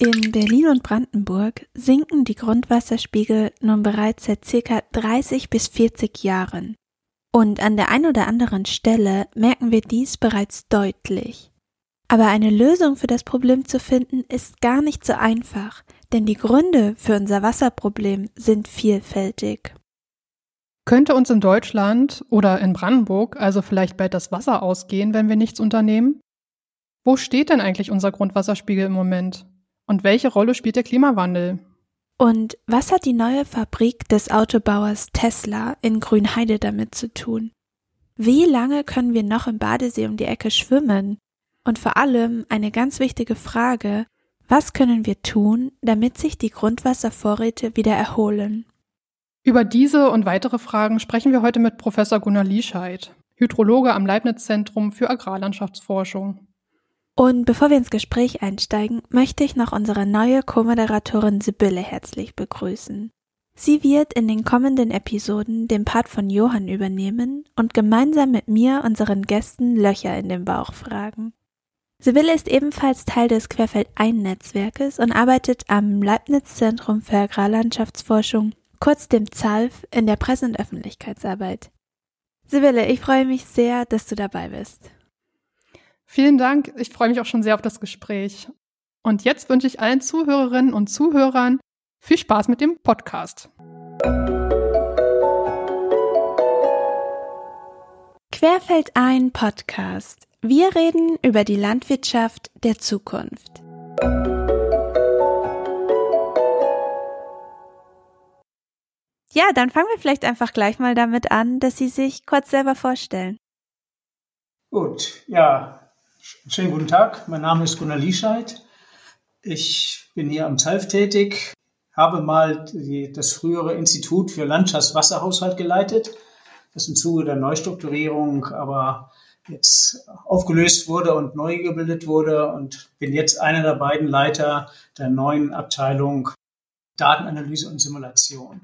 In Berlin und Brandenburg sinken die Grundwasserspiegel nun bereits seit circa 30 bis 40 Jahren. Und an der ein oder anderen Stelle merken wir dies bereits deutlich. Aber eine Lösung für das Problem zu finden, ist gar nicht so einfach, denn die Gründe für unser Wasserproblem sind vielfältig. Könnte uns in Deutschland oder in Brandenburg also vielleicht bald das Wasser ausgehen, wenn wir nichts unternehmen? Wo steht denn eigentlich unser Grundwasserspiegel im Moment? Und welche Rolle spielt der Klimawandel? Und was hat die neue Fabrik des Autobauers Tesla in Grünheide damit zu tun? Wie lange können wir noch im Badesee um die Ecke schwimmen? Und vor allem eine ganz wichtige Frage, was können wir tun, damit sich die Grundwasservorräte wieder erholen? Über diese und weitere Fragen sprechen wir heute mit Professor Gunnar Liescheid, Hydrologe am Leibniz-Zentrum für Agrarlandschaftsforschung. Und bevor wir ins Gespräch einsteigen, möchte ich noch unsere neue Co-Moderatorin Sibylle herzlich begrüßen. Sie wird in den kommenden Episoden den Part von Johann übernehmen und gemeinsam mit mir unseren Gästen Löcher in den Bauch fragen. Sibylle ist ebenfalls Teil des Querfeld-Ein-Netzwerkes und arbeitet am Leibniz-Zentrum für Agrarlandschaftsforschung, kurz dem ZALF, in der Presse- und Öffentlichkeitsarbeit. Sibylle, ich freue mich sehr, dass du dabei bist. Vielen Dank. Ich freue mich auch schon sehr auf das Gespräch. Und jetzt wünsche ich allen Zuhörerinnen und Zuhörern viel Spaß mit dem Podcast. Querfeld ein Podcast. Wir reden über die Landwirtschaft der Zukunft. Ja, dann fangen wir vielleicht einfach gleich mal damit an, dass Sie sich kurz selber vorstellen. Gut, ja, Schönen guten Tag, mein Name ist Gunnar Liescheid. Ich bin hier am ZALF tätig, habe mal die, das frühere Institut für Landschaftswasserhaushalt geleitet, das im Zuge der Neustrukturierung aber jetzt aufgelöst wurde und neu gebildet wurde und bin jetzt einer der beiden Leiter der neuen Abteilung Datenanalyse und Simulation.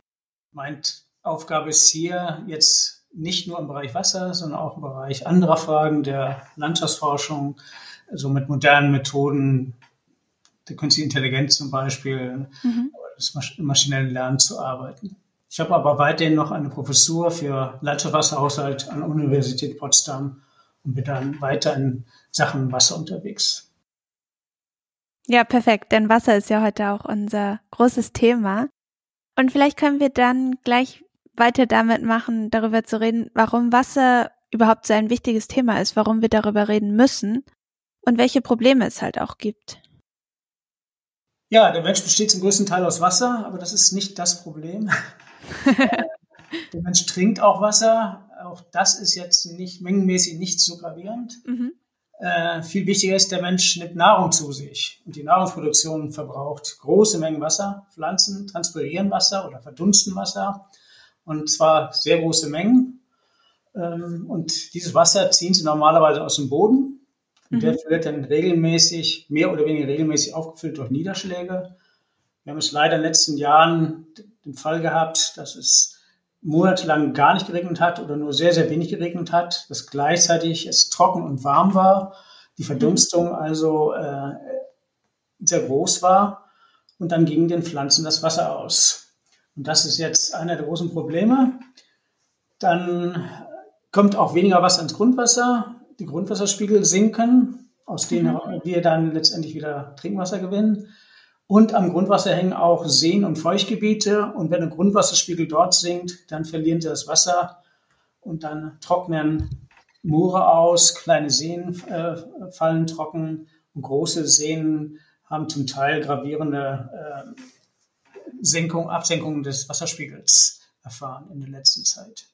Meine Aufgabe ist hier jetzt nicht nur im Bereich Wasser, sondern auch im Bereich anderer Fragen der Landschaftsforschung, so mit modernen Methoden der künstlichen Intelligenz zum Beispiel, mhm. des maschinellen Lernen zu arbeiten. Ich habe aber weiterhin noch eine Professur für Landschaftswasserhaushalt an der Universität Potsdam und bin dann weiter in Sachen Wasser unterwegs. Ja, perfekt, denn Wasser ist ja heute auch unser großes Thema. Und vielleicht können wir dann gleich weiter damit machen, darüber zu reden, warum Wasser überhaupt so ein wichtiges Thema ist, warum wir darüber reden müssen und welche Probleme es halt auch gibt. Ja, der Mensch besteht zum größten Teil aus Wasser, aber das ist nicht das Problem. der Mensch trinkt auch Wasser. Auch das ist jetzt nicht mengenmäßig nicht so gravierend. Mhm. Äh, viel wichtiger ist, der Mensch nimmt Nahrung zu sich und die Nahrungsproduktion verbraucht große Mengen Wasser. Pflanzen transpirieren Wasser oder verdunsten Wasser und zwar sehr große Mengen. Ähm, und dieses Wasser ziehen sie normalerweise aus dem Boden. Und mhm. der wird dann regelmäßig, mehr oder weniger regelmäßig aufgefüllt durch Niederschläge. Wir haben es leider in den letzten Jahren den Fall gehabt, dass es monatelang gar nicht geregnet hat oder nur sehr, sehr wenig geregnet hat, dass gleichzeitig es trocken und warm war, die Verdunstung also äh, sehr groß war und dann ging den Pflanzen das Wasser aus. Und das ist jetzt einer der großen Probleme. Dann kommt auch weniger Wasser ins Grundwasser. Die Grundwasserspiegel sinken, aus denen mhm. wir dann letztendlich wieder Trinkwasser gewinnen. Und am Grundwasser hängen auch Seen und Feuchtgebiete. Und wenn der Grundwasserspiegel dort sinkt, dann verlieren sie das Wasser und dann trocknen Moore aus, kleine Seen äh, fallen trocken und große Seen haben zum Teil gravierende äh, Senkung, Absenkung des Wasserspiegels erfahren in der letzten Zeit.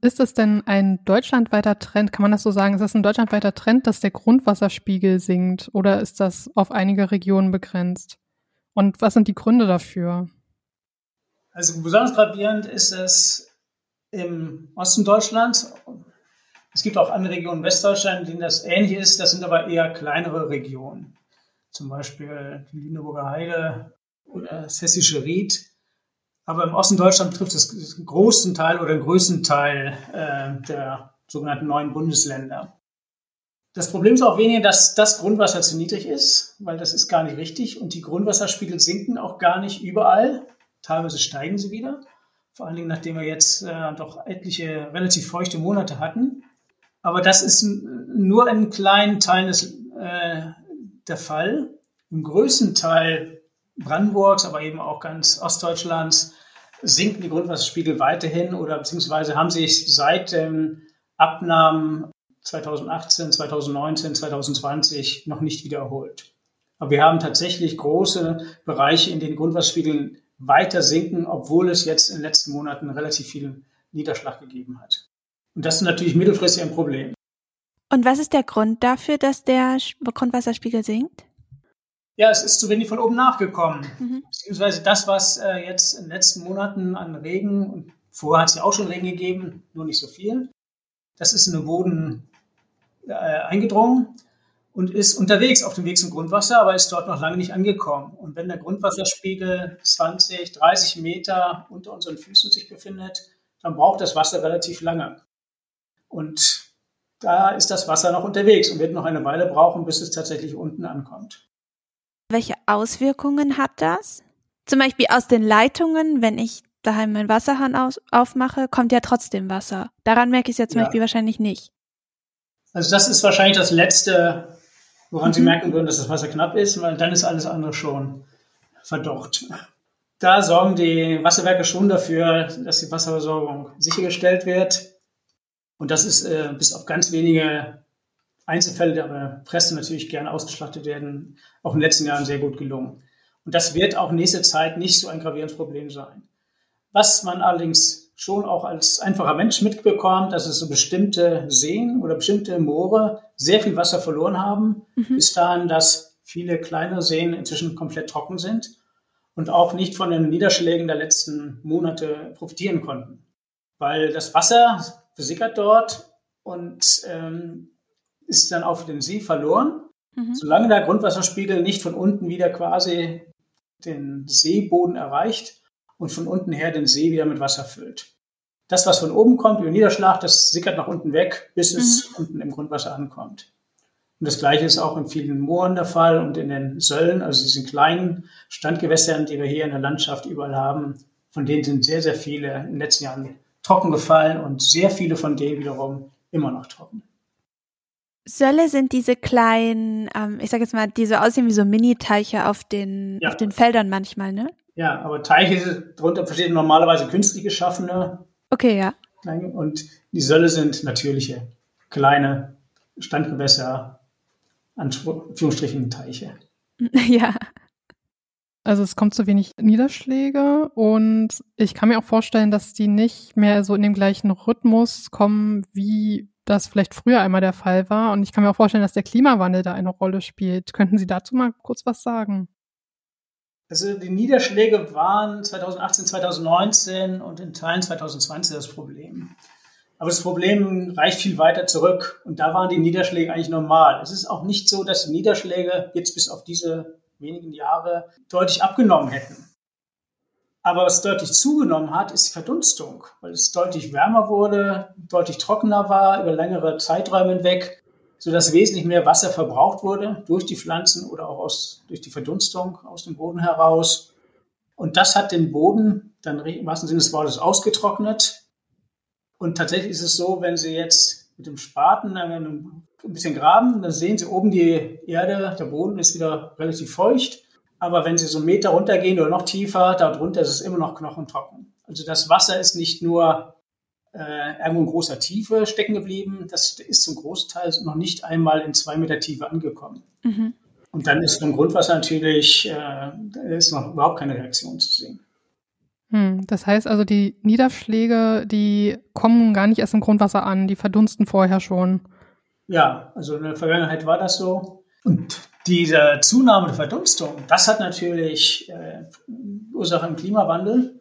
Ist das denn ein deutschlandweiter Trend? Kann man das so sagen? Ist das ein deutschlandweiter Trend, dass der Grundwasserspiegel sinkt oder ist das auf einige Regionen begrenzt? Und was sind die Gründe dafür? Also besonders gravierend ist es im Osten Deutschlands. Es gibt auch andere Regionen in Westdeutschland, in denen das ähnlich ist. Das sind aber eher kleinere Regionen. Zum Beispiel die Lüneburger Heide oder das hessische Ried. Aber im Osten Deutschland betrifft es den großen Teil oder den größten Teil äh, der sogenannten neuen Bundesländer. Das Problem ist auch weniger, dass das Grundwasser zu niedrig ist, weil das ist gar nicht richtig und die Grundwasserspiegel sinken auch gar nicht überall. Teilweise steigen sie wieder, vor allen Dingen nachdem wir jetzt äh, doch etliche relativ feuchte Monate hatten. Aber das ist nur in kleinen Teilen des, äh, der Fall. Im größten Teil Brandenburgs, aber eben auch ganz Ostdeutschlands sinken die Grundwasserspiegel weiterhin oder beziehungsweise haben sich seit dem Abnahmen 2018, 2019, 2020 noch nicht wiederholt. Aber wir haben tatsächlich große Bereiche, in denen Grundwasserspiegel weiter sinken, obwohl es jetzt in den letzten Monaten relativ viel Niederschlag gegeben hat. Und das ist natürlich mittelfristig ein Problem. Und was ist der Grund dafür, dass der Grundwasserspiegel sinkt? Ja, es ist zu wenig von oben nachgekommen. Mhm. Beziehungsweise das, was äh, jetzt in den letzten Monaten an Regen, und vorher hat es ja auch schon Regen gegeben, nur nicht so viel, das ist in den Boden äh, eingedrungen und ist unterwegs auf dem Weg zum Grundwasser, aber ist dort noch lange nicht angekommen. Und wenn der Grundwasserspiegel 20, 30 Meter unter unseren Füßen sich befindet, dann braucht das Wasser relativ lange. Und da ist das Wasser noch unterwegs und wird noch eine Weile brauchen, bis es tatsächlich unten ankommt. Welche Auswirkungen hat das? Zum Beispiel aus den Leitungen, wenn ich daheim meinen Wasserhahn aus, aufmache, kommt ja trotzdem Wasser. Daran merke ich es ja zum ja. Beispiel wahrscheinlich nicht. Also das ist wahrscheinlich das Letzte, woran mhm. Sie merken würden, dass das Wasser knapp ist, weil dann ist alles andere schon verdocht. Da sorgen die Wasserwerke schon dafür, dass die Wasserversorgung sichergestellt wird. Und das ist äh, bis auf ganz wenige Einzelfälle, die aber Presse natürlich gerne ausgeschlachtet werden, auch in den letzten Jahren sehr gut gelungen. Und das wird auch nächste Zeit nicht so ein gravierendes Problem sein. Was man allerdings schon auch als einfacher Mensch mitbekommt, dass es so bestimmte Seen oder bestimmte Moore sehr viel Wasser verloren haben, mhm. bis dahin, dass viele kleine Seen inzwischen komplett trocken sind und auch nicht von den Niederschlägen der letzten Monate profitieren konnten. Weil das Wasser versickert dort und ähm, ist dann auf den See verloren. Mhm. Solange der Grundwasserspiegel nicht von unten wieder quasi den Seeboden erreicht und von unten her den See wieder mit Wasser füllt. Das, was von oben kommt über Niederschlag, das sickert nach unten weg, bis es mhm. unten im Grundwasser ankommt. Und das Gleiche ist auch in vielen Mooren der Fall und in den Söllen, also diesen kleinen Standgewässern, die wir hier in der Landschaft überall haben. Von denen sind sehr, sehr viele in den letzten Jahren trocken gefallen und sehr viele von denen wiederum immer noch trocken. Sölle sind diese kleinen, ähm, ich sag jetzt mal, die so aussehen wie so Mini-Teiche auf den, ja. auf den Feldern manchmal, ne? Ja, aber Teiche, darunter versteht normalerweise künstlich geschaffene. Okay, ja. Und die Sölle sind natürliche, kleine Standgewässer, Anführungsstrichen Teiche. Ja. Also es kommt zu wenig Niederschläge und ich kann mir auch vorstellen, dass die nicht mehr so in dem gleichen Rhythmus kommen wie das vielleicht früher einmal der Fall war. Und ich kann mir auch vorstellen, dass der Klimawandel da eine Rolle spielt. Könnten Sie dazu mal kurz was sagen? Also die Niederschläge waren 2018, 2019 und in Teilen 2020 das Problem. Aber das Problem reicht viel weiter zurück und da waren die Niederschläge eigentlich normal. Es ist auch nicht so, dass die Niederschläge jetzt bis auf diese wenigen Jahre deutlich abgenommen hätten. Aber was deutlich zugenommen hat, ist die Verdunstung, weil es deutlich wärmer wurde, deutlich trockener war über längere Zeiträume hinweg, sodass wesentlich mehr Wasser verbraucht wurde durch die Pflanzen oder auch aus, durch die Verdunstung aus dem Boden heraus. Und das hat den Boden dann im wahrsten Sinne des Wortes ausgetrocknet. Und tatsächlich ist es so, wenn Sie jetzt mit dem Spaten ein bisschen graben, dann sehen Sie oben die Erde, der Boden ist wieder relativ feucht. Aber wenn Sie so einen Meter runtergehen oder noch tiefer, darunter ist es immer noch knochentrocken. Also das Wasser ist nicht nur äh, irgendwo in großer Tiefe stecken geblieben, das ist zum Großteil noch nicht einmal in zwei Meter Tiefe angekommen. Mhm. Und dann ist im Grundwasser natürlich, äh, ist noch überhaupt keine Reaktion zu sehen. Hm, das heißt also, die Niederschläge, die kommen gar nicht erst im Grundwasser an, die verdunsten vorher schon. Ja, also in der Vergangenheit war das so. Und diese Zunahme der Verdunstung, das hat natürlich äh, Ursache im Klimawandel.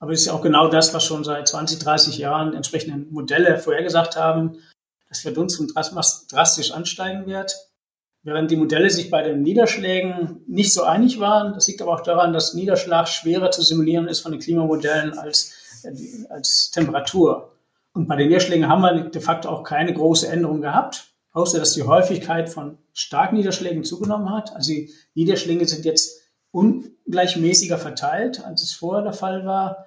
Aber es ist ja auch genau das, was schon seit 20, 30 Jahren entsprechende Modelle vorhergesagt haben, dass Verdunstung drastisch ansteigen wird. Während die Modelle sich bei den Niederschlägen nicht so einig waren, das liegt aber auch daran, dass Niederschlag schwerer zu simulieren ist von den Klimamodellen als, äh, als Temperatur. Und bei den Niederschlägen haben wir de facto auch keine große Änderung gehabt. Außer dass die Häufigkeit von Starkniederschlägen zugenommen hat. Also die Niederschläge sind jetzt ungleichmäßiger verteilt, als es vorher der Fall war.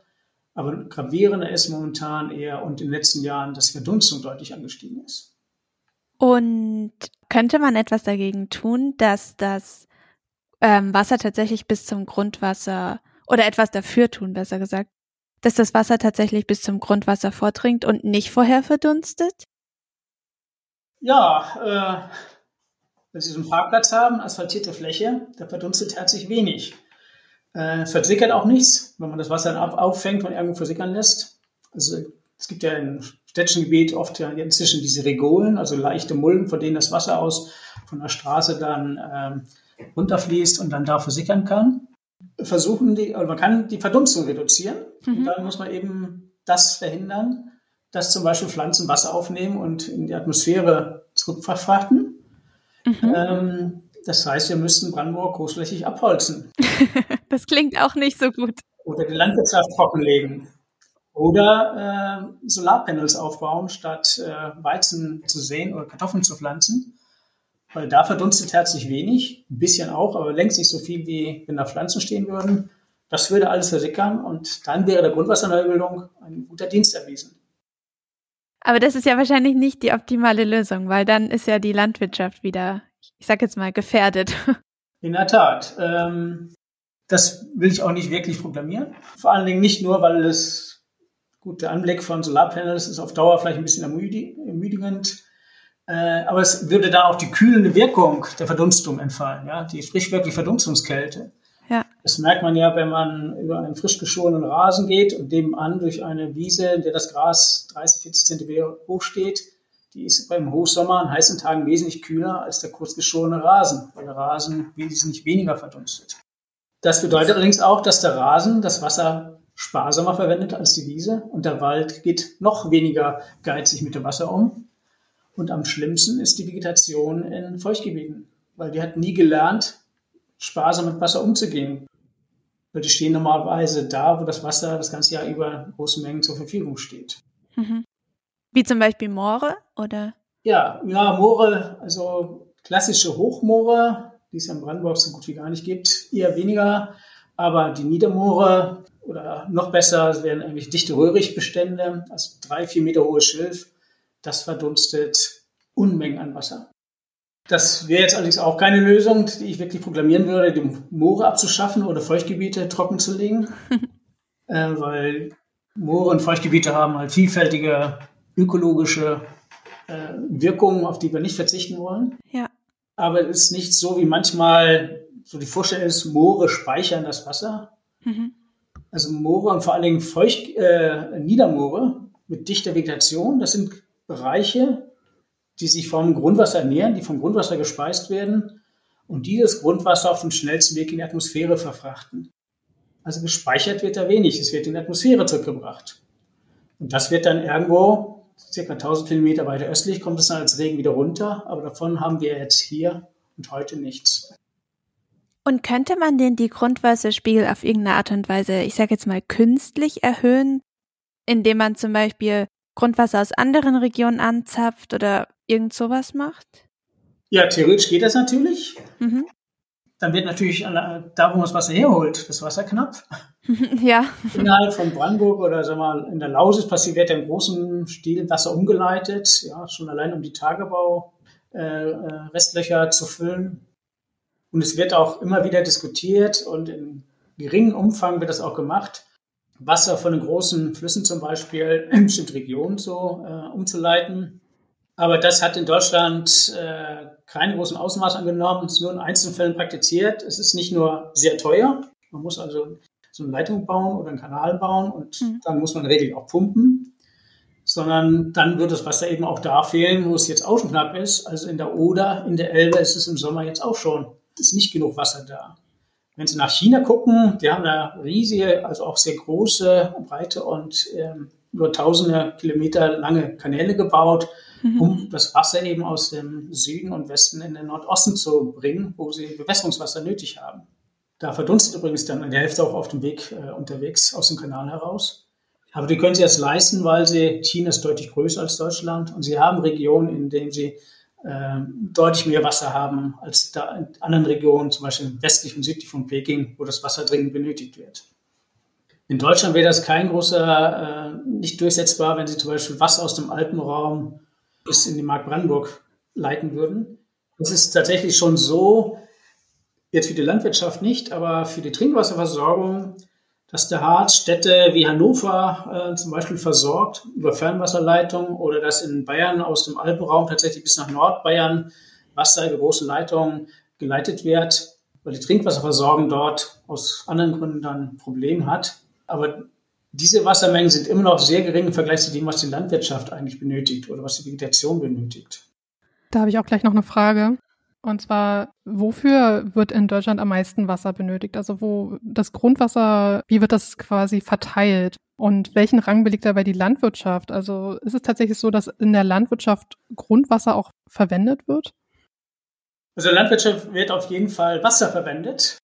Aber gravierender ist momentan eher und in den letzten Jahren, dass die Verdunstung deutlich angestiegen ist. Und könnte man etwas dagegen tun, dass das ähm, Wasser tatsächlich bis zum Grundwasser oder etwas dafür tun, besser gesagt, dass das Wasser tatsächlich bis zum Grundwasser vordringt und nicht vorher verdunstet? Ja, äh, wenn Sie so einen Parkplatz haben, asphaltierte Fläche, da verdunstet herzlich wenig. Äh, versickert auch nichts, wenn man das Wasser dann auffängt und irgendwo versickern lässt. Also es gibt ja im städtischen Gebiet oft ja inzwischen diese Regolen, also leichte Mulden, von denen das Wasser aus von der Straße dann ähm, runterfließt und dann da versickern kann. Versuchen die, also man kann die Verdunstung reduzieren. Mhm. Dann muss man eben das verhindern, dass zum Beispiel Pflanzen Wasser aufnehmen und in die Atmosphäre zurückverfrachten. Mhm. Ähm, das heißt, wir müssten Brandenburg großflächig abholzen. das klingt auch nicht so gut. Oder die Landwirtschaft trockenlegen. Oder äh, Solarpanels aufbauen, statt äh, Weizen zu säen oder Kartoffeln zu pflanzen. Weil da verdunstet herzlich wenig, ein bisschen auch, aber längst nicht so viel, wie wenn da Pflanzen stehen würden. Das würde alles versickern und dann wäre der Grundwasserneubildung ein guter Dienst erwiesen. Aber das ist ja wahrscheinlich nicht die optimale Lösung, weil dann ist ja die Landwirtschaft wieder ich sag jetzt mal, gefährdet. In der Tat. Ähm, das will ich auch nicht wirklich programmieren. Vor allen Dingen nicht nur, weil es, gut, der Anblick von Solarpanels ist auf Dauer vielleicht ein bisschen ermüdigend. Äh, aber es würde da auch die kühlende Wirkung der Verdunstung entfallen, ja, die sprichwörtliche Verdunstungskälte. Das merkt man ja, wenn man über einen frisch geschorenen Rasen geht und nebenan durch eine Wiese, in der das Gras 30, 40 Zentimeter hoch steht, die ist beim Hochsommer an heißen Tagen wesentlich kühler als der kurzgeschorene Rasen, weil der Rasen wesentlich weniger verdunstet. Das bedeutet allerdings auch, dass der Rasen das Wasser sparsamer verwendet als die Wiese und der Wald geht noch weniger geizig mit dem Wasser um. Und am schlimmsten ist die Vegetation in Feuchtgebieten, weil die hat nie gelernt, sparsam mit Wasser umzugehen. Weil die stehen normalerweise da, wo das Wasser das ganze Jahr über in großen Mengen zur Verfügung steht. Mhm. Wie zum Beispiel Moore oder? Ja, ja, Moore, also klassische Hochmoore, die es ja in Brandenburg so gut wie gar nicht gibt, eher weniger. Aber die Niedermoore oder noch besser es wären eigentlich dichte Röhrichtbestände, also drei, vier Meter hohes Schilf, das verdunstet Unmengen an Wasser. Das wäre jetzt allerdings auch keine Lösung, die ich wirklich programmieren würde, die Moore abzuschaffen oder Feuchtgebiete trocken zu legen, äh, weil Moore und Feuchtgebiete haben halt vielfältige ökologische äh, Wirkungen, auf die wir nicht verzichten wollen. Ja. Aber es ist nicht so, wie manchmal so die Vorstellung ist, Moore speichern das Wasser. Mhm. Also Moore und vor allen Dingen Feucht, äh, Niedermoore mit dichter Vegetation, das sind Bereiche, die sich vom Grundwasser ernähren, die vom Grundwasser gespeist werden und die das Grundwasser auf dem schnellsten Weg in die Atmosphäre verfrachten. Also gespeichert wird da wenig, es wird in die Atmosphäre zurückgebracht. Und das wird dann irgendwo circa 1000 Kilometer weiter östlich kommt es dann als Regen wieder runter, aber davon haben wir jetzt hier und heute nichts. Und könnte man denn die Grundwasserspiegel auf irgendeine Art und Weise, ich sage jetzt mal, künstlich erhöhen, indem man zum Beispiel Grundwasser aus anderen Regionen anzapft oder irgend sowas macht? Ja, theoretisch geht das natürlich. Mhm dann wird natürlich da, wo man das Wasser herholt, das Wasser knapp. Ja. Innerhalb von Brandenburg oder sagen wir mal, in der Lausitz passiert wird ja im großen Stil Wasser umgeleitet, ja, schon allein um die Tagebau-Restlöcher äh, äh zu füllen. Und es wird auch immer wieder diskutiert und in geringem Umfang wird das auch gemacht, Wasser von den großen Flüssen zum Beispiel in bestimmte Regionen so äh, umzuleiten. Aber das hat in Deutschland äh, keine großen Ausmaße angenommen. Es ist nur in einzelnen Fällen praktiziert. Es ist nicht nur sehr teuer. Man muss also so eine Leitung bauen oder einen Kanal bauen und mhm. dann muss man regelmäßig auch pumpen. Sondern dann wird das Wasser eben auch da fehlen, wo es jetzt auch schon knapp ist. Also in der Oder, in der Elbe ist es im Sommer jetzt auch schon. Es ist nicht genug Wasser da. Wenn Sie nach China gucken, die haben da riesige, also auch sehr große, breite und ähm, nur tausende Kilometer lange Kanäle gebaut mhm. um das Wasser eben aus dem Süden und Westen in den Nordosten zu bringen, wo sie Bewässerungswasser nötig haben. Da verdunstet übrigens dann in der Hälfte auch auf dem Weg äh, unterwegs aus dem Kanal heraus. Aber die können sie erst leisten, weil sie, China ist deutlich größer als Deutschland und sie haben Regionen, in denen sie deutlich mehr Wasser haben als da in anderen Regionen, zum Beispiel westlich und südlich von Peking, wo das Wasser dringend benötigt wird. In Deutschland wäre das kein großer, äh, nicht durchsetzbar, wenn Sie zum Beispiel Wasser aus dem Alpenraum bis in die Mark Brandenburg leiten würden. Es ist tatsächlich schon so, jetzt für die Landwirtschaft nicht, aber für die Trinkwasserversorgung, dass der Harz Städte wie Hannover äh, zum Beispiel versorgt über Fernwasserleitungen oder dass in Bayern aus dem Alpenraum tatsächlich bis nach Nordbayern Wasser über große Leitungen geleitet wird, weil die Trinkwasserversorgung dort aus anderen Gründen dann ein Problem hat. Aber diese Wassermengen sind immer noch sehr gering im Vergleich zu dem, was die Landwirtschaft eigentlich benötigt oder was die Vegetation benötigt. Da habe ich auch gleich noch eine Frage. Und zwar, wofür wird in Deutschland am meisten Wasser benötigt? Also wo das Grundwasser, wie wird das quasi verteilt? Und welchen Rang belegt dabei die Landwirtschaft? Also ist es tatsächlich so, dass in der Landwirtschaft Grundwasser auch verwendet wird? Also in der Landwirtschaft wird auf jeden Fall Wasser verwendet,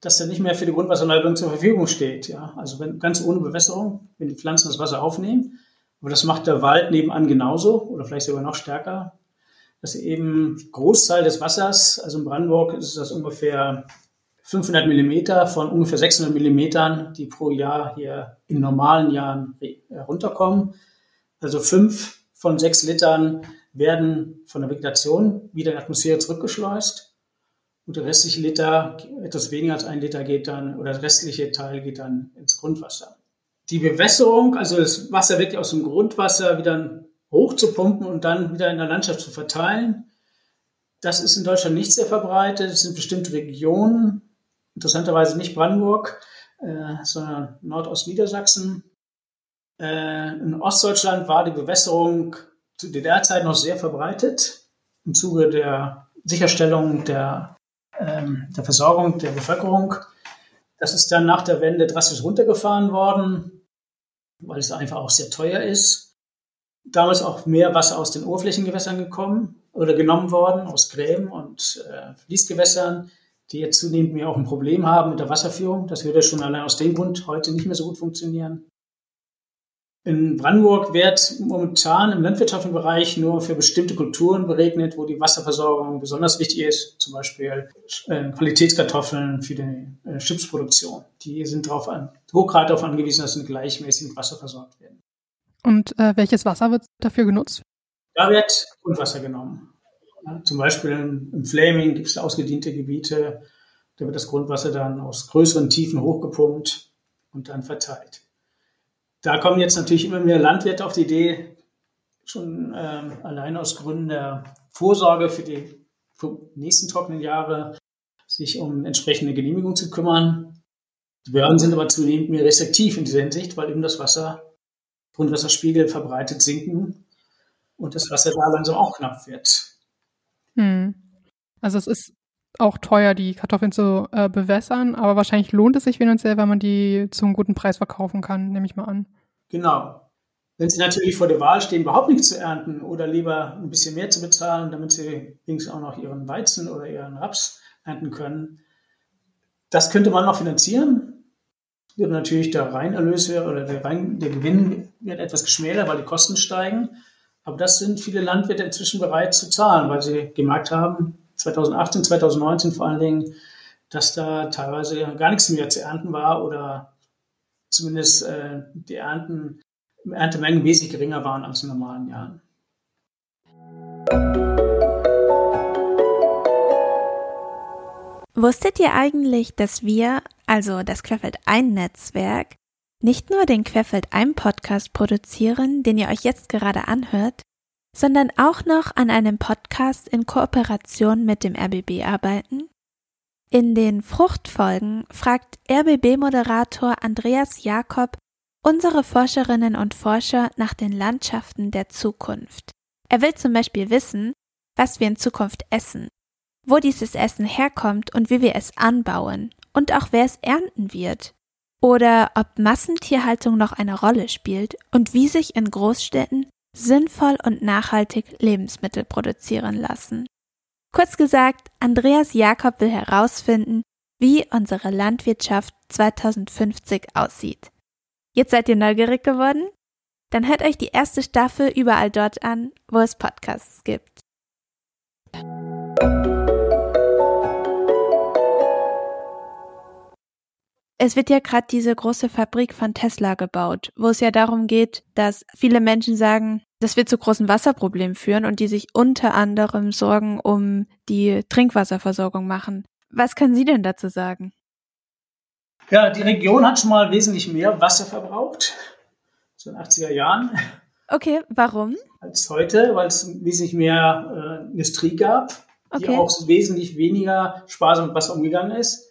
das dann nicht mehr für die Grundwasserleitung zur Verfügung steht. Ja? Also wenn, ganz ohne Bewässerung, wenn die Pflanzen das Wasser aufnehmen. Aber das macht der Wald nebenan genauso oder vielleicht sogar noch stärker dass eben Großteil des Wassers, also in Brandenburg ist das ungefähr 500 Millimeter von ungefähr 600 Millimetern, die pro Jahr hier in normalen Jahren runterkommen. Also fünf von sechs Litern werden von der Vegetation wieder in die Atmosphäre zurückgeschleust. Und der restliche Liter, etwas weniger als ein Liter geht dann, oder der restliche Teil geht dann ins Grundwasser. Die Bewässerung, also das Wasser wird aus dem Grundwasser wieder hochzupumpen und dann wieder in der Landschaft zu verteilen. Das ist in Deutschland nicht sehr verbreitet. Es sind bestimmte Regionen, interessanterweise nicht Brandenburg, äh, sondern Nordostniedersachsen. Äh, in Ostdeutschland war die Bewässerung zu DDR-Zeit noch sehr verbreitet. Im Zuge der Sicherstellung der, ähm, der Versorgung der Bevölkerung. Das ist dann nach der Wende drastisch runtergefahren worden, weil es einfach auch sehr teuer ist damals auch mehr Wasser aus den Oberflächengewässern gekommen oder genommen worden, aus Gräben und äh, Fließgewässern, die jetzt zunehmend mehr auch ein Problem haben mit der Wasserführung. Das würde schon allein aus dem Grund heute nicht mehr so gut funktionieren. In Brandenburg wird momentan im landwirtschaftlichen Bereich nur für bestimmte Kulturen beregnet, wo die Wasserversorgung besonders wichtig ist, zum Beispiel äh, Qualitätskartoffeln für die äh, Chipsproduktion. Die sind darauf an, hochgrad darauf angewiesen, dass sie gleichmäßig mit Wasser versorgt werden. Und äh, welches Wasser wird dafür genutzt? Da wird Grundwasser genommen. Ja, zum Beispiel im Flaming gibt es ausgediente Gebiete, da wird das Grundwasser dann aus größeren Tiefen hochgepumpt und dann verteilt. Da kommen jetzt natürlich immer mehr Landwirte auf die Idee, schon ähm, allein aus Gründen der Vorsorge für die nächsten trockenen Jahre, sich um entsprechende Genehmigungen zu kümmern. Die Behörden sind aber zunehmend mehr restriktiv in dieser Hinsicht, weil eben das Wasser Grundwasserspiegel verbreitet sinken und das Wasser da langsam auch knapp wird. Hm. Also es ist auch teuer, die Kartoffeln zu äh, bewässern, aber wahrscheinlich lohnt es sich finanziell, wenn man die zum guten Preis verkaufen kann, nehme ich mal an. Genau. Wenn Sie natürlich vor der Wahl stehen, überhaupt nichts zu ernten oder lieber ein bisschen mehr zu bezahlen, damit Sie wenigstens auch noch Ihren Weizen oder Ihren Raps ernten können, das könnte man noch finanzieren natürlich der Reinerlös oder der, Rein, der Gewinn wird etwas geschmälert, weil die Kosten steigen. Aber das sind viele Landwirte inzwischen bereit zu zahlen, weil sie gemerkt haben, 2018, 2019 vor allen Dingen, dass da teilweise gar nichts mehr zu ernten war oder zumindest äh, die Ernten, Erntemengen wesentlich geringer waren als in normalen Jahren. Wusstet ihr eigentlich, dass wir, also das Querfeld ein Netzwerk, nicht nur den Querfeld ein Podcast produzieren, den ihr euch jetzt gerade anhört, sondern auch noch an einem Podcast in Kooperation mit dem RBB arbeiten? In den Fruchtfolgen fragt RBB-Moderator Andreas Jakob unsere Forscherinnen und Forscher nach den Landschaften der Zukunft. Er will zum Beispiel wissen, was wir in Zukunft essen, wo dieses Essen herkommt und wie wir es anbauen und auch wer es ernten wird. Oder ob Massentierhaltung noch eine Rolle spielt und wie sich in Großstädten sinnvoll und nachhaltig Lebensmittel produzieren lassen. Kurz gesagt, Andreas Jakob will herausfinden, wie unsere Landwirtschaft 2050 aussieht. Jetzt seid ihr neugierig geworden? Dann hört euch die erste Staffel überall dort an, wo es Podcasts gibt. Es wird ja gerade diese große Fabrik von Tesla gebaut, wo es ja darum geht, dass viele Menschen sagen, das wird zu großen Wasserproblemen führen und die sich unter anderem Sorgen um die Trinkwasserversorgung machen. Was können Sie denn dazu sagen? Ja, die Region hat schon mal wesentlich mehr Wasser verbraucht, so in den 80er Jahren. Okay, warum? Als heute, weil es wesentlich mehr äh, Industrie gab, okay. die auch wesentlich weniger sparsam mit Wasser umgegangen ist.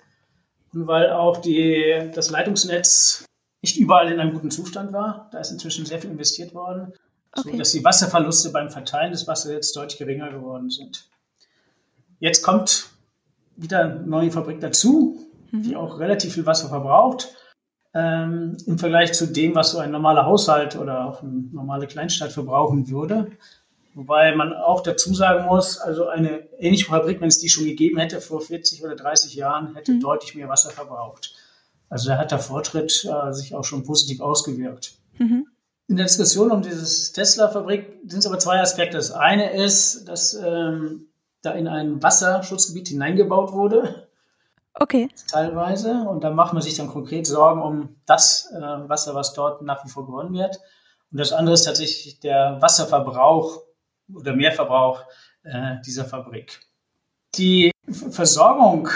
Und weil auch die, das Leitungsnetz nicht überall in einem guten Zustand war. Da ist inzwischen sehr viel investiert worden, okay. sodass die Wasserverluste beim Verteilen des Wassers jetzt deutlich geringer geworden sind. Jetzt kommt wieder eine neue Fabrik dazu, mhm. die auch relativ viel Wasser verbraucht. Ähm, Im Vergleich zu dem, was so ein normaler Haushalt oder auch eine normale Kleinstadt verbrauchen würde. Wobei man auch dazu sagen muss, also eine ähnliche Fabrik, wenn es die schon gegeben hätte vor 40 oder 30 Jahren, hätte mhm. deutlich mehr Wasser verbraucht. Also da hat der Fortschritt äh, sich auch schon positiv ausgewirkt. Mhm. In der Diskussion um dieses Tesla-Fabrik sind es aber zwei Aspekte. Das eine ist, dass ähm, da in ein Wasserschutzgebiet hineingebaut wurde. Okay. Teilweise. Und da macht man sich dann konkret Sorgen um das äh, Wasser, was dort nach wie vor gewonnen wird. Und das andere ist tatsächlich der Wasserverbrauch oder Mehrverbrauch äh, dieser Fabrik. Die Versorgung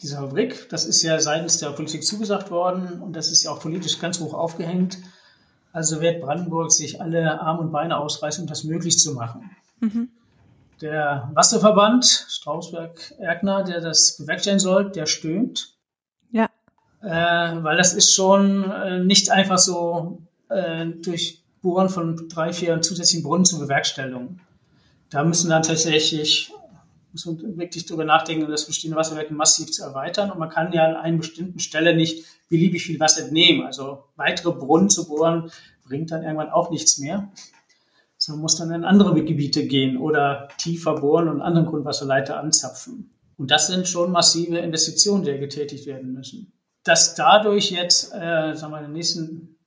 dieser Fabrik, das ist ja seitens der Politik zugesagt worden und das ist ja auch politisch ganz hoch aufgehängt. Also wird Brandenburg sich alle Arme und Beine ausreißen, um das möglich zu machen. Mhm. Der Wasserverband Strausberg-Erkner, der das bewerkstelligen soll, der stöhnt. Ja. Äh, weil das ist schon äh, nicht einfach so äh, durch Bohren von drei, vier zusätzlichen Brunnen zur Bewerkstellung. Da müssen dann tatsächlich muss man wirklich darüber nachdenken, das bestehende Wasserwerk massiv zu erweitern. Und man kann ja an einer bestimmten Stelle nicht beliebig viel Wasser entnehmen. Also weitere Brunnen zu bohren bringt dann irgendwann auch nichts mehr. Sondern muss dann in andere Gebiete gehen oder tiefer bohren und anderen Grundwasserleiter anzapfen. Und das sind schon massive Investitionen, die getätigt werden müssen. Dass dadurch jetzt, äh, sagen wir, in den nächsten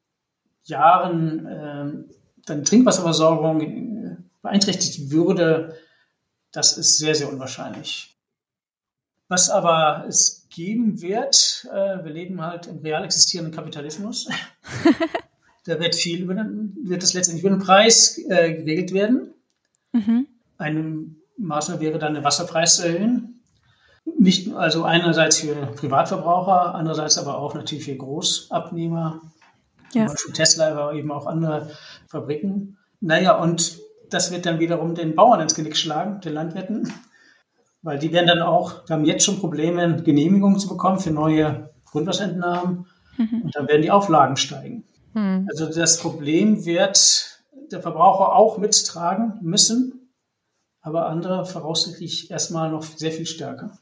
Jahren äh, dann Trinkwasserversorgung äh, beeinträchtigt würde, das ist sehr, sehr unwahrscheinlich. Was aber es geben wird, äh, wir leben halt im real existierenden Kapitalismus. da wird viel über den, wird das letztendlich über den Preis äh, geregelt werden. Mhm. Eine Maßnahme wäre dann, den Wasserpreis zu erhöhen. Nicht, also einerseits für Privatverbraucher, andererseits aber auch natürlich für Großabnehmer, ja. zum Beispiel Tesla, aber eben auch andere Fabriken. Naja, und das wird dann wiederum den Bauern ins Genick schlagen, den Landwirten, weil die werden dann auch, wir haben jetzt schon Probleme, Genehmigungen zu bekommen für neue Grundwasserentnahmen mhm. und dann werden die Auflagen steigen. Mhm. Also das Problem wird der Verbraucher auch mittragen müssen, aber andere voraussichtlich erstmal noch sehr viel stärker.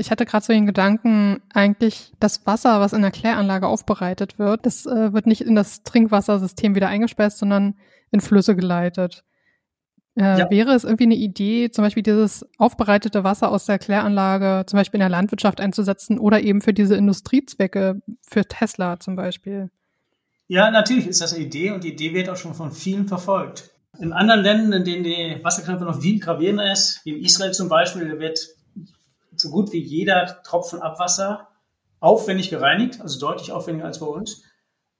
Ich hatte gerade so den Gedanken, eigentlich das Wasser, was in der Kläranlage aufbereitet wird, das äh, wird nicht in das Trinkwassersystem wieder eingespeist, sondern in Flüsse geleitet. Äh, ja. Wäre es irgendwie eine Idee, zum Beispiel dieses aufbereitete Wasser aus der Kläranlage zum Beispiel in der Landwirtschaft einzusetzen oder eben für diese Industriezwecke, für Tesla zum Beispiel? Ja, natürlich ist das eine Idee und die Idee wird auch schon von vielen verfolgt. In anderen Ländern, in denen die Wasserknappheit noch viel gravierender ist, wie in Israel zum Beispiel, wird so gut wie jeder Tropfen Abwasser aufwendig gereinigt, also deutlich aufwendiger als bei uns,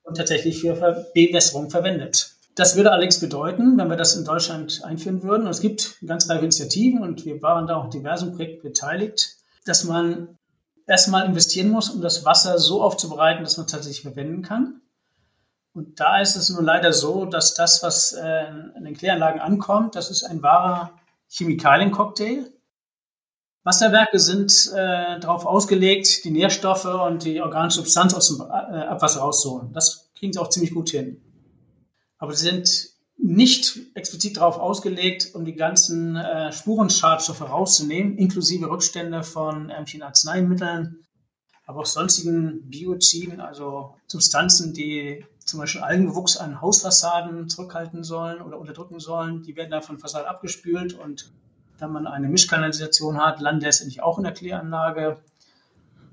und tatsächlich für Bewässerung verwendet. Das würde allerdings bedeuten, wenn wir das in Deutschland einführen würden, und es gibt ganz reiche Initiativen und wir waren da auch in diversen Projekten beteiligt, dass man erstmal investieren muss, um das Wasser so aufzubereiten, dass man tatsächlich verwenden kann. Und da ist es nun leider so, dass das, was äh, in den Kläranlagen ankommt, das ist ein wahrer Chemikaliencocktail. Wasserwerke sind äh, darauf ausgelegt, die Nährstoffe und die organische Substanz aus dem äh, Abwasser rauszuholen. Das kriegen sie auch ziemlich gut hin. Aber sie sind nicht explizit darauf ausgelegt, um die ganzen äh, Spurenschadstoffe rauszunehmen, inklusive Rückstände von irgendwelchen Arzneimitteln, aber auch sonstigen Bioziden, also Substanzen, die zum Beispiel Algenwuchs an Hausfassaden zurückhalten sollen oder unterdrücken sollen. Die werden dann von Fassaden abgespült und wenn man eine Mischkanalisation hat, landet letztendlich auch in der Kläranlage.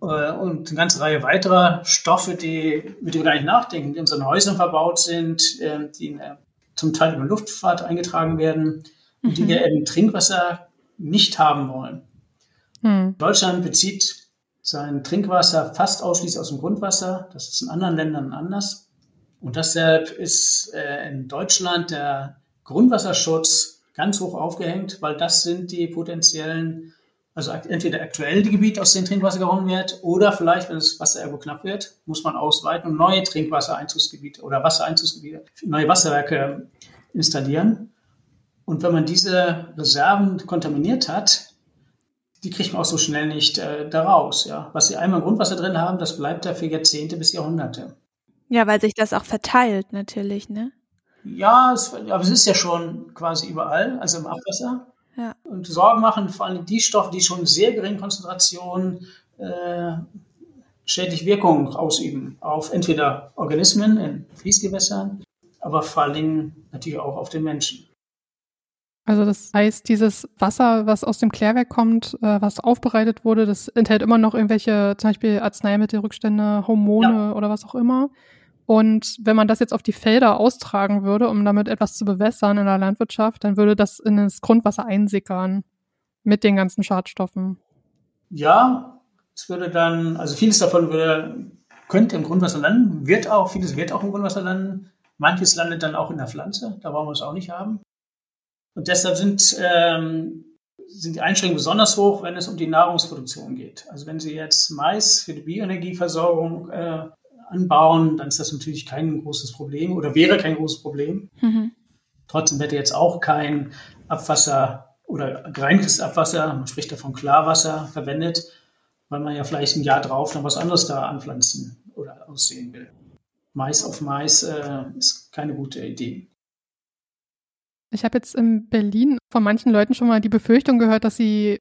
Äh, und eine ganze Reihe weiterer Stoffe, die, mit denen wir gar nicht nachdenken, die in unseren Häusern verbaut sind, ähm, die zum Teil über Luftfahrt eingetragen werden und mhm. die wir im Trinkwasser nicht haben wollen. Mhm. Deutschland bezieht sein Trinkwasser fast ausschließlich aus dem Grundwasser. Das ist in anderen Ländern anders. Und deshalb ist äh, in Deutschland der Grundwasserschutz ganz hoch aufgehängt, weil das sind die potenziellen, also entweder aktuell die Gebiete, aus denen Trinkwasser gewonnen wird, oder vielleicht, wenn das Wasser irgendwo knapp wird, muss man ausweiten und neue Trinkwassereinzugsgebiete oder Wassereinzugsgebiete, neue Wasserwerke installieren. Und wenn man diese Reserven kontaminiert hat, die kriegt man auch so schnell nicht äh, da raus. Ja. Was sie einmal im Grundwasser drin haben, das bleibt da für Jahrzehnte bis Jahrhunderte. Ja, weil sich das auch verteilt natürlich, ne? Ja, es, aber es ist ja schon quasi überall, also im Abwasser. Ja. Und Sorgen machen vor allem die Stoffe, die schon sehr geringen Konzentrationen äh, schädliche Wirkung ausüben auf entweder Organismen in Fließgewässern, aber vor allen Dingen natürlich auch auf den Menschen. Also das heißt, dieses Wasser, was aus dem Klärwerk kommt, äh, was aufbereitet wurde, das enthält immer noch irgendwelche zum Beispiel Arzneimittelrückstände, Hormone ja. oder was auch immer. Und wenn man das jetzt auf die Felder austragen würde, um damit etwas zu bewässern in der Landwirtschaft, dann würde das in das Grundwasser einsickern mit den ganzen Schadstoffen. Ja, es würde dann, also vieles davon würde, könnte im Grundwasser landen, wird auch, vieles wird auch im Grundwasser landen. Manches landet dann auch in der Pflanze, da wollen wir es auch nicht haben. Und deshalb sind, ähm, sind die Einschränkungen besonders hoch, wenn es um die Nahrungsproduktion geht. Also wenn Sie jetzt Mais für die Bioenergieversorgung äh, anbauen, dann ist das natürlich kein großes Problem oder wäre kein großes Problem. Mhm. Trotzdem wird jetzt auch kein Abwasser oder gereinigtes Abwasser, man spricht davon Klarwasser, verwendet, weil man ja vielleicht ein Jahr drauf noch was anderes da anpflanzen oder aussehen will. Mais auf Mais äh, ist keine gute Idee. Ich habe jetzt in Berlin von manchen Leuten schon mal die Befürchtung gehört, dass sie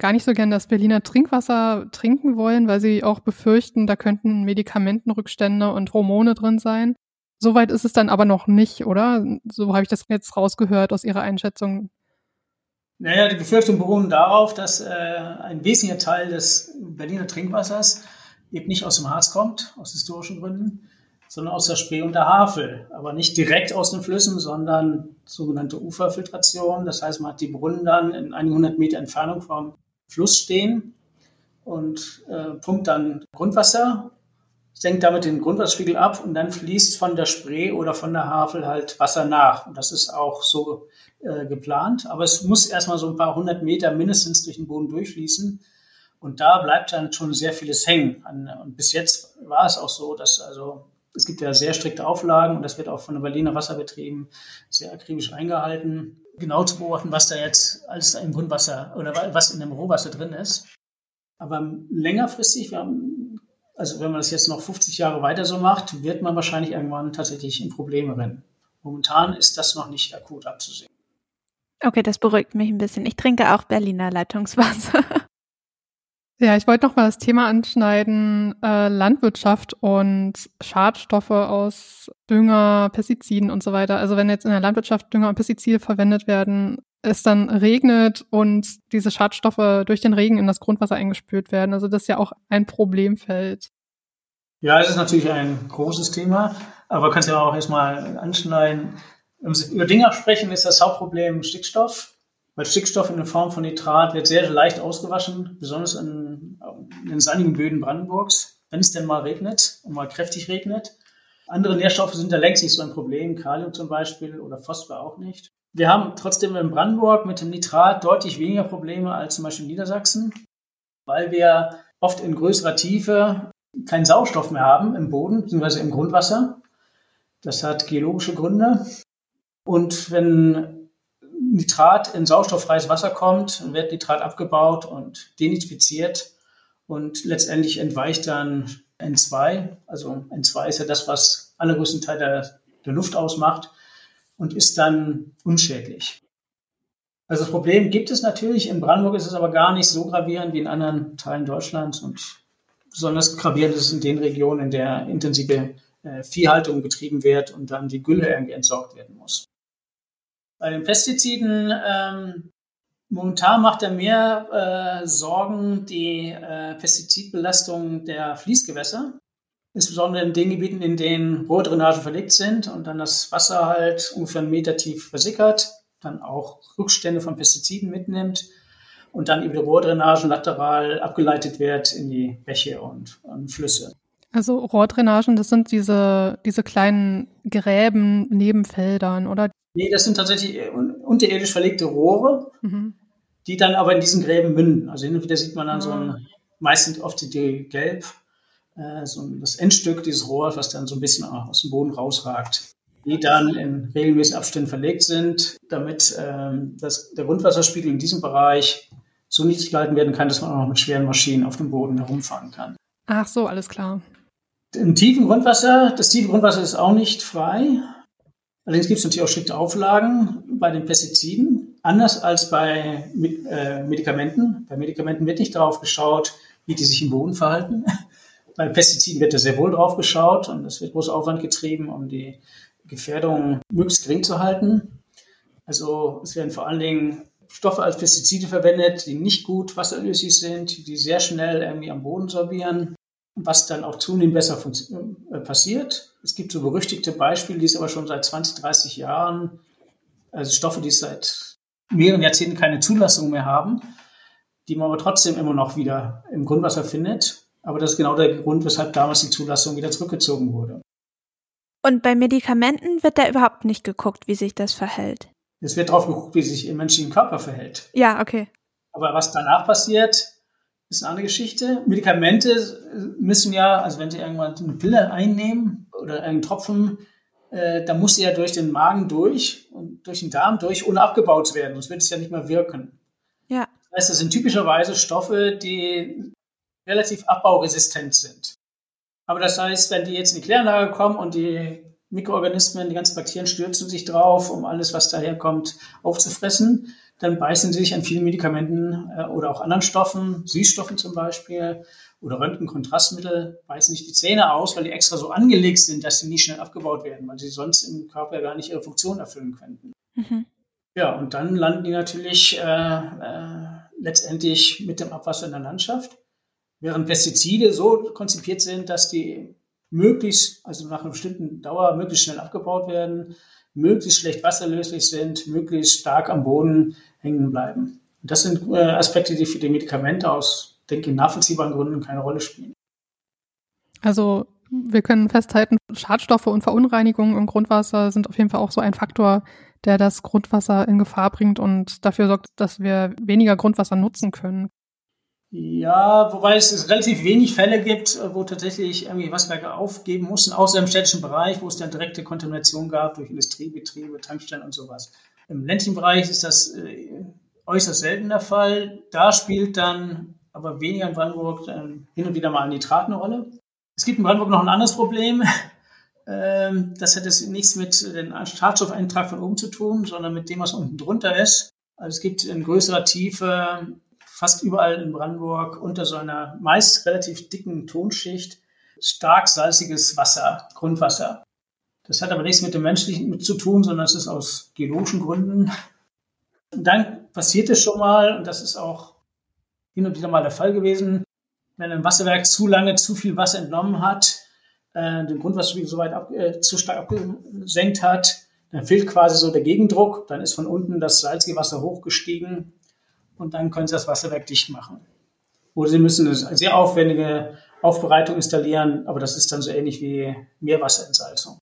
gar nicht so gern das Berliner Trinkwasser trinken wollen, weil sie auch befürchten, da könnten Medikamentenrückstände und Hormone drin sein. Soweit ist es dann aber noch nicht, oder? So habe ich das jetzt rausgehört aus Ihrer Einschätzung. Naja, die Befürchtungen beruhen darauf, dass äh, ein wesentlicher Teil des Berliner Trinkwassers eben nicht aus dem Harz kommt, aus historischen Gründen, sondern aus der Spree und der Havel. Aber nicht direkt aus den Flüssen, sondern sogenannte Uferfiltration. Das heißt, man hat die Brunnen dann in einigen hundert Meter Entfernung vom Fluss stehen und äh, pumpt dann Grundwasser, senkt damit den Grundwasserspiegel ab und dann fließt von der Spree oder von der Havel halt Wasser nach. Und das ist auch so äh, geplant. Aber es muss erstmal so ein paar hundert Meter mindestens durch den Boden durchfließen. Und da bleibt dann schon sehr vieles hängen. Und bis jetzt war es auch so, dass also es gibt ja sehr strikte Auflagen und das wird auch von den Berliner Wasserbetrieben sehr akribisch eingehalten genau zu beobachten, was da jetzt alles im Grundwasser oder was in dem Rohwasser drin ist. Aber längerfristig, haben, also wenn man das jetzt noch 50 Jahre weiter so macht, wird man wahrscheinlich irgendwann tatsächlich in Probleme rennen. Momentan ist das noch nicht akut abzusehen. Okay, das beruhigt mich ein bisschen. Ich trinke auch Berliner Leitungswasser. Ja, ich wollte noch mal das Thema anschneiden, äh, Landwirtschaft und Schadstoffe aus Dünger, Pestiziden und so weiter. Also wenn jetzt in der Landwirtschaft Dünger und Pestizide verwendet werden, es dann regnet und diese Schadstoffe durch den Regen in das Grundwasser eingespült werden. Also das ist ja auch ein Problemfeld. Ja, es ist natürlich ein großes Thema, aber kannst ja auch erstmal anschneiden. Wenn wir über Dünger sprechen, ist das Hauptproblem Stickstoff weil Stickstoff in der Form von Nitrat wird sehr leicht ausgewaschen, besonders in, in sandigen Böden Brandenburgs, wenn es denn mal regnet und mal kräftig regnet. Andere Nährstoffe sind da längst nicht so ein Problem, Kalium zum Beispiel oder Phosphor auch nicht. Wir haben trotzdem in Brandenburg mit dem Nitrat deutlich weniger Probleme als zum Beispiel in Niedersachsen, weil wir oft in größerer Tiefe keinen Sauerstoff mehr haben im Boden bzw. im Grundwasser. Das hat geologische Gründe. Und wenn Nitrat in sauerstofffreies Wasser kommt, wird Nitrat abgebaut und denitrifiziert und letztendlich entweicht dann N2. Also N2 ist ja das, was allergrößten Teil der, der Luft ausmacht und ist dann unschädlich. Also das Problem gibt es natürlich. In Brandenburg ist es aber gar nicht so gravierend wie in anderen Teilen Deutschlands und besonders gravierend ist es in den Regionen, in der intensive äh, Viehhaltung betrieben wird und dann die Gülle irgendwie entsorgt werden muss. Bei den Pestiziden, ähm, momentan macht er mehr äh, Sorgen die äh, Pestizidbelastung der Fließgewässer, insbesondere in den Gebieten, in denen Rohrdrainagen verlegt sind und dann das Wasser halt ungefähr einen Meter tief versickert, dann auch Rückstände von Pestiziden mitnimmt und dann über die Rohrdrainagen lateral abgeleitet wird in die Bäche und, und Flüsse. Also Rohrdrainagen, das sind diese, diese kleinen Gräben neben Feldern, oder? Nee, das sind tatsächlich unterirdisch verlegte Rohre, mhm. die dann aber in diesen Gräben münden. Also hin und wieder sieht man dann ah. so ein, meistens oft die gelb, äh, so das Endstück dieses Rohrs, was dann so ein bisschen aus dem Boden rausragt die dann in regelmäßigen Abständen verlegt sind, damit ähm, das, der Grundwasserspiegel in diesem Bereich so niedrig gehalten werden kann, dass man auch noch mit schweren Maschinen auf dem Boden herumfahren kann. Ach so, alles klar. Im tiefen Grundwasser, das tiefe Grundwasser ist auch nicht frei. Allerdings gibt es natürlich auch strikte Auflagen bei den Pestiziden, anders als bei äh, Medikamenten. Bei Medikamenten wird nicht darauf geschaut, wie die sich im Boden verhalten. Bei Pestiziden wird da sehr wohl drauf geschaut und es wird großer Aufwand getrieben, um die Gefährdung möglichst gering zu halten. Also es werden vor allen Dingen Stoffe als Pestizide verwendet, die nicht gut wasserlöslich sind, die sehr schnell irgendwie am Boden sorbieren, was dann auch zunehmend besser äh, passiert. Es gibt so berüchtigte Beispiele, die es aber schon seit 20, 30 Jahren, also Stoffe, die seit mehreren Jahrzehnten keine Zulassung mehr haben, die man aber trotzdem immer noch wieder im Grundwasser findet. Aber das ist genau der Grund, weshalb damals die Zulassung wieder zurückgezogen wurde. Und bei Medikamenten wird da überhaupt nicht geguckt, wie sich das verhält. Es wird drauf geguckt, wie sich im menschlichen Körper verhält. Ja, okay. Aber was danach passiert, ist eine andere Geschichte. Medikamente müssen ja, also wenn Sie irgendwann eine Pille einnehmen oder einen Tropfen, äh, da muss sie ja durch den Magen durch und durch den Darm durch, ohne abgebaut werden, sonst wird es ja nicht mehr wirken. Ja. Das heißt, das sind typischerweise Stoffe, die relativ abbauresistent sind. Aber das heißt, wenn die jetzt in die Kläranlage kommen und die Mikroorganismen, die ganzen Bakterien stürzen sich drauf, um alles, was daherkommt, aufzufressen, dann beißen sie sich an vielen Medikamenten äh, oder auch anderen Stoffen, Süßstoffen zum Beispiel oder Röntgenkontrastmittel, beißen sich die Zähne aus, weil die extra so angelegt sind, dass sie nie schnell abgebaut werden, weil sie sonst im Körper gar nicht ihre Funktion erfüllen könnten. Mhm. Ja, und dann landen die natürlich äh, äh, letztendlich mit dem Abwasser in der Landschaft. Während Pestizide so konzipiert sind, dass die möglichst, also nach einer bestimmten Dauer, möglichst schnell abgebaut werden, möglichst schlecht wasserlöslich sind, möglichst stark am Boden hängen bleiben. Und das sind äh, Aspekte, die für die Medikamente aus, denke ich, nachvollziehbaren Gründen keine Rolle spielen. Also wir können festhalten, Schadstoffe und Verunreinigungen im Grundwasser sind auf jeden Fall auch so ein Faktor, der das Grundwasser in Gefahr bringt und dafür sorgt, dass wir weniger Grundwasser nutzen können. Ja, wobei es relativ wenig Fälle gibt, wo tatsächlich irgendwie Wasserwerke aufgeben mussten, außer im städtischen Bereich, wo es dann direkte Kontamination gab durch Industriebetriebe, Tankstellen und sowas. Im ländlichen Bereich ist das äh, äußerst selten der Fall. Da spielt dann aber weniger in Brandenburg äh, hin und wieder mal Nitrat eine Rolle. Es gibt in Brandenburg noch ein anderes Problem. Ähm, das hat jetzt nichts mit dem Schadstoffeintrag von oben zu tun, sondern mit dem, was unten drunter ist. Also es gibt in größerer Tiefe fast überall in Brandenburg unter so einer meist relativ dicken Tonschicht stark salziges Wasser, Grundwasser. Das hat aber nichts mit dem Menschlichen zu tun, sondern es ist aus geologischen Gründen. Und dann passiert es schon mal, und das ist auch hin und wieder mal der Fall gewesen, wenn ein Wasserwerk zu lange zu viel Wasser entnommen hat, äh, den Grundwasserspiegel so weit ab, äh, zu stark abgesenkt hat, dann fehlt quasi so der Gegendruck, dann ist von unten das salzige Wasser hochgestiegen und dann können Sie das Wasserwerk dicht machen. Oder Sie müssen eine sehr aufwendige Aufbereitung installieren, aber das ist dann so ähnlich wie Meerwasserentsalzung.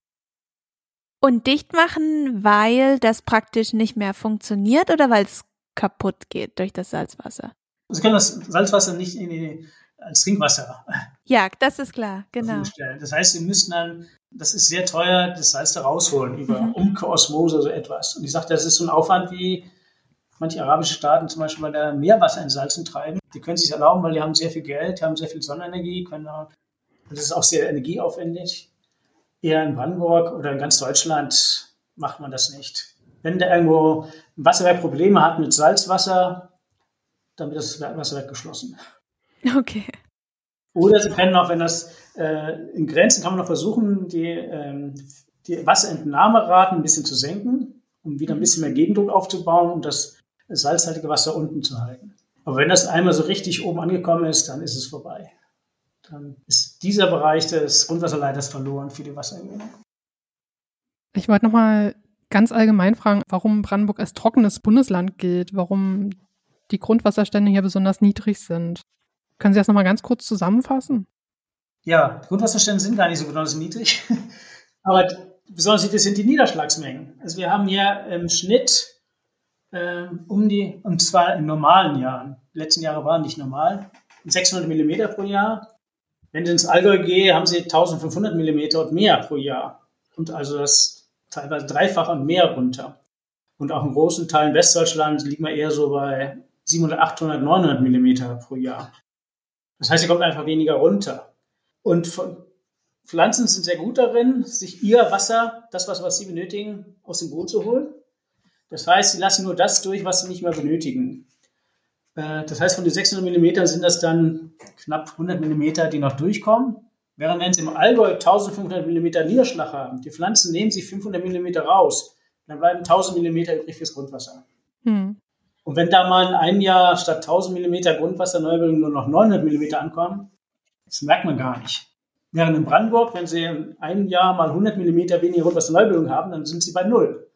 Und dicht machen, weil das praktisch nicht mehr funktioniert oder weil es kaputt geht durch das Salzwasser? Sie können das Salzwasser nicht in die, als Trinkwasser. Ja, das ist klar, genau. Das heißt, Sie müssen dann, das ist sehr teuer, das Salz da rausholen über mhm. Umkehrosmose so etwas. Und ich sage, das ist so ein Aufwand wie manche arabische Staaten zum Beispiel bei der Meerwasser in Salzen treiben. Die können sich erlauben, weil die haben sehr viel Geld, die haben sehr viel Sonnenenergie, können auch, das ist auch sehr energieaufwendig. Eher in Brandenburg oder in ganz Deutschland macht man das nicht. Wenn da irgendwo ein Wasserwerk Probleme hat mit Salzwasser, dann wird das Wasserwerk geschlossen. Okay. Oder Sie können auch, wenn das äh, in Grenzen kann man noch versuchen, die, ähm, die Wasserentnahmeraten ein bisschen zu senken, um wieder ein bisschen mehr Gegendruck aufzubauen und das salzhaltige Wasser unten zu halten. Aber wenn das einmal so richtig oben angekommen ist, dann ist es vorbei. Dann ist dieser Bereich des Grundwasserleiters verloren für die Wassergewinnung. Ich wollte nochmal ganz allgemein fragen, warum Brandenburg als trockenes Bundesland gilt, warum die Grundwasserstände hier besonders niedrig sind. Können Sie das nochmal ganz kurz zusammenfassen? Ja, Grundwasserstände sind gar nicht so besonders niedrig. Aber besonders niedrig sind die Niederschlagsmengen. Also wir haben hier im Schnitt äh, um die, und zwar in normalen Jahren, die letzten Jahre waren nicht normal, 600 Millimeter pro Jahr. Wenn ich ins Allgäu gehe, haben sie 1500 Millimeter und mehr pro Jahr. Und also das teilweise dreifach und mehr runter. Und auch in großen Teilen Westdeutschland liegt man eher so bei 700, 800, 900 Millimeter pro Jahr. Das heißt, hier kommt einfach weniger runter. Und von, Pflanzen sind sehr gut darin, sich ihr Wasser, das Wasser, was sie benötigen, aus dem Boden zu holen. Das heißt, sie lassen nur das durch, was sie nicht mehr benötigen. Äh, das heißt, von den 600 Millimeter sind das dann knapp 100 Millimeter, die noch durchkommen. Während wenn sie im Allgäu 1500 Millimeter Niederschlag haben, die Pflanzen nehmen sich 500 Millimeter raus, dann bleiben 1000 Millimeter übrig fürs Grundwasser. Hm. Und wenn da mal in einem Jahr statt 1000 Millimeter Grundwasserneubildung nur noch 900 Millimeter ankommen, das merkt man gar nicht. Während in Brandenburg, wenn sie in einem Jahr mal 100 Millimeter weniger Grundwasserneubildung haben, dann sind sie bei Null.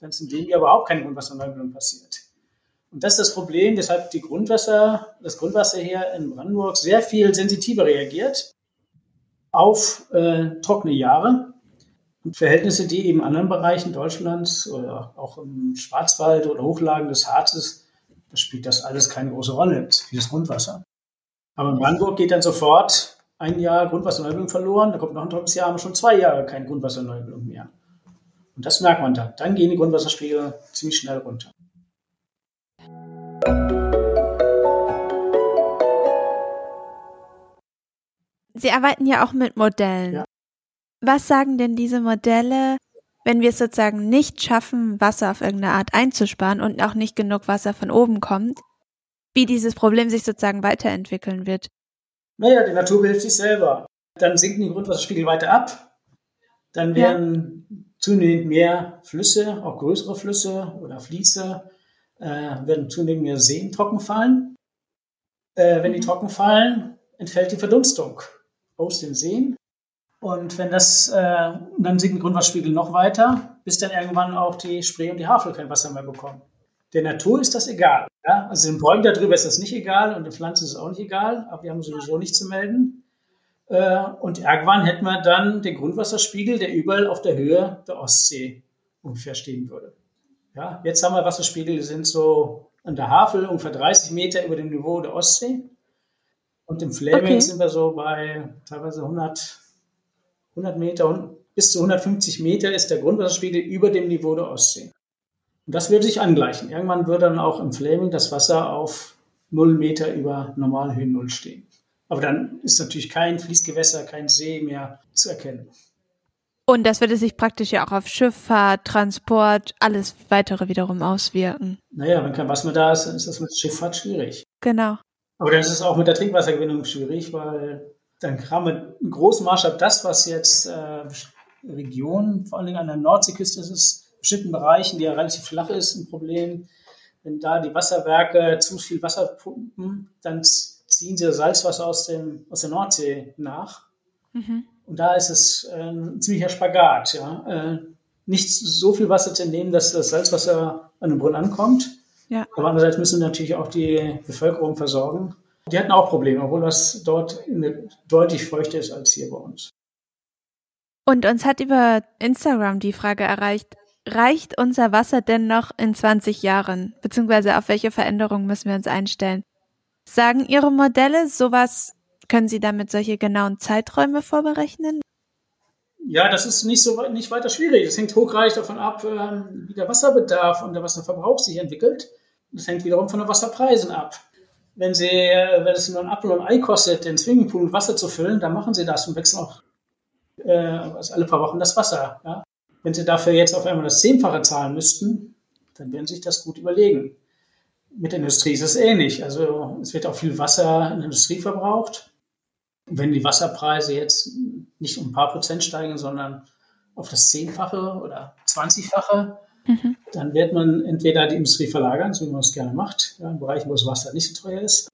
Dann ist in dem Jahr überhaupt keine Grundwasserneubildung passiert. Und das ist das Problem, weshalb die Grundwasser, das Grundwasser hier in Brandenburg sehr viel sensitiver reagiert auf äh, trockene Jahre und Verhältnisse, die eben in anderen Bereichen Deutschlands oder auch im Schwarzwald oder Hochlagen des Harzes, da spielt das alles keine große Rolle wie das Grundwasser. Aber in Brandenburg geht dann sofort ein Jahr Grundwasserneubildung verloren, da kommt noch ein trockenes Jahr, haben wir schon zwei Jahre keine Grundwasserneubildung mehr. Und das merkt man dann. Dann gehen die Grundwasserspiegel ziemlich schnell runter. Sie arbeiten ja auch mit Modellen. Ja. Was sagen denn diese Modelle, wenn wir es sozusagen nicht schaffen, Wasser auf irgendeine Art einzusparen und auch nicht genug Wasser von oben kommt, wie dieses Problem sich sozusagen weiterentwickeln wird? Naja, die Natur behilft sich selber. Dann sinken die Grundwasserspiegel weiter ab. Dann werden ja. zunehmend mehr Flüsse, auch größere Flüsse oder Fließe, äh, werden zunehmend mehr Seen trocken fallen. Äh, wenn die mhm. trocken fallen, entfällt die Verdunstung aus den Seen. Und wenn das, äh, dann sinkt der Grundwasserspiegel noch weiter, bis dann irgendwann auch die Spree und die Havel kein Wasser mehr bekommen. Der Natur ist das egal. Ja? Also den Bäumen darüber ist das nicht egal und den Pflanzen ist es auch nicht egal, aber wir haben sowieso nichts zu melden. Äh, und irgendwann hätten wir dann den Grundwasserspiegel, der überall auf der Höhe der Ostsee ungefähr stehen würde. Ja, jetzt haben wir Wasserspiegel, die sind so an der Havel ungefähr 30 Meter über dem Niveau der Ostsee. Und im Flaming okay. sind wir so bei teilweise 100, 100 Meter und bis zu 150 Meter ist der Grundwasserspiegel über dem Niveau der Ostsee. Und das würde sich angleichen. Irgendwann würde dann auch im Flaming das Wasser auf 0 Meter über Normalhöhen Null stehen. Aber dann ist natürlich kein Fließgewässer, kein See mehr zu erkennen. Und das würde sich praktisch ja auch auf Schifffahrt, Transport, alles weitere wiederum auswirken. Naja, wenn kein Wasser mehr da ist, dann ist das mit Schifffahrt schwierig. Genau. Aber das ist auch mit der Trinkwassergewinnung schwierig, weil dann kann man in großem Maßstab das, was jetzt äh, Regionen, vor allen Dingen an der Nordseeküste ist es, in bestimmten Bereichen, die ja relativ flach ist, ein Problem. Wenn da die Wasserwerke zu viel Wasser pumpen, dann ziehen sie Salzwasser aus, dem, aus der Nordsee nach. Mhm. Und da ist es äh, ein ziemlicher Spagat. Ja? Äh, nicht so viel Wasser zu entnehmen, dass das Salzwasser an den Brunnen ankommt ja. Aber andererseits müssen wir natürlich auch die Bevölkerung versorgen. Die hatten auch Probleme, obwohl das dort deutlich feuchter ist als hier bei uns. Und uns hat über Instagram die Frage erreicht, reicht unser Wasser denn noch in 20 Jahren? Beziehungsweise auf welche Veränderungen müssen wir uns einstellen? Sagen Ihre Modelle sowas, können Sie damit solche genauen Zeiträume vorberechnen? Ja, das ist nicht so nicht weiter schwierig. Das hängt hochreich davon ab, ähm, wie der Wasserbedarf und der Wasserverbrauch sich entwickelt. Das hängt wiederum von den Wasserpreisen ab. Wenn Sie, äh, wenn es nur ein Apfel und ein Ei kostet, den Swimmingpool mit Wasser zu füllen, dann machen Sie das und wechseln auch äh, alle paar Wochen das Wasser. Ja? Wenn Sie dafür jetzt auf einmal das Zehnfache zahlen müssten, dann werden Sie sich das gut überlegen. Mit der Industrie ist es ähnlich. Also es wird auch viel Wasser in der Industrie verbraucht. Wenn die Wasserpreise jetzt nicht um ein paar Prozent steigen, sondern auf das Zehnfache oder Zwanzigfache, mhm. dann wird man entweder die Industrie verlagern, so wie man es gerne macht, ja, in Bereichen, wo das Wasser nicht so teuer ist,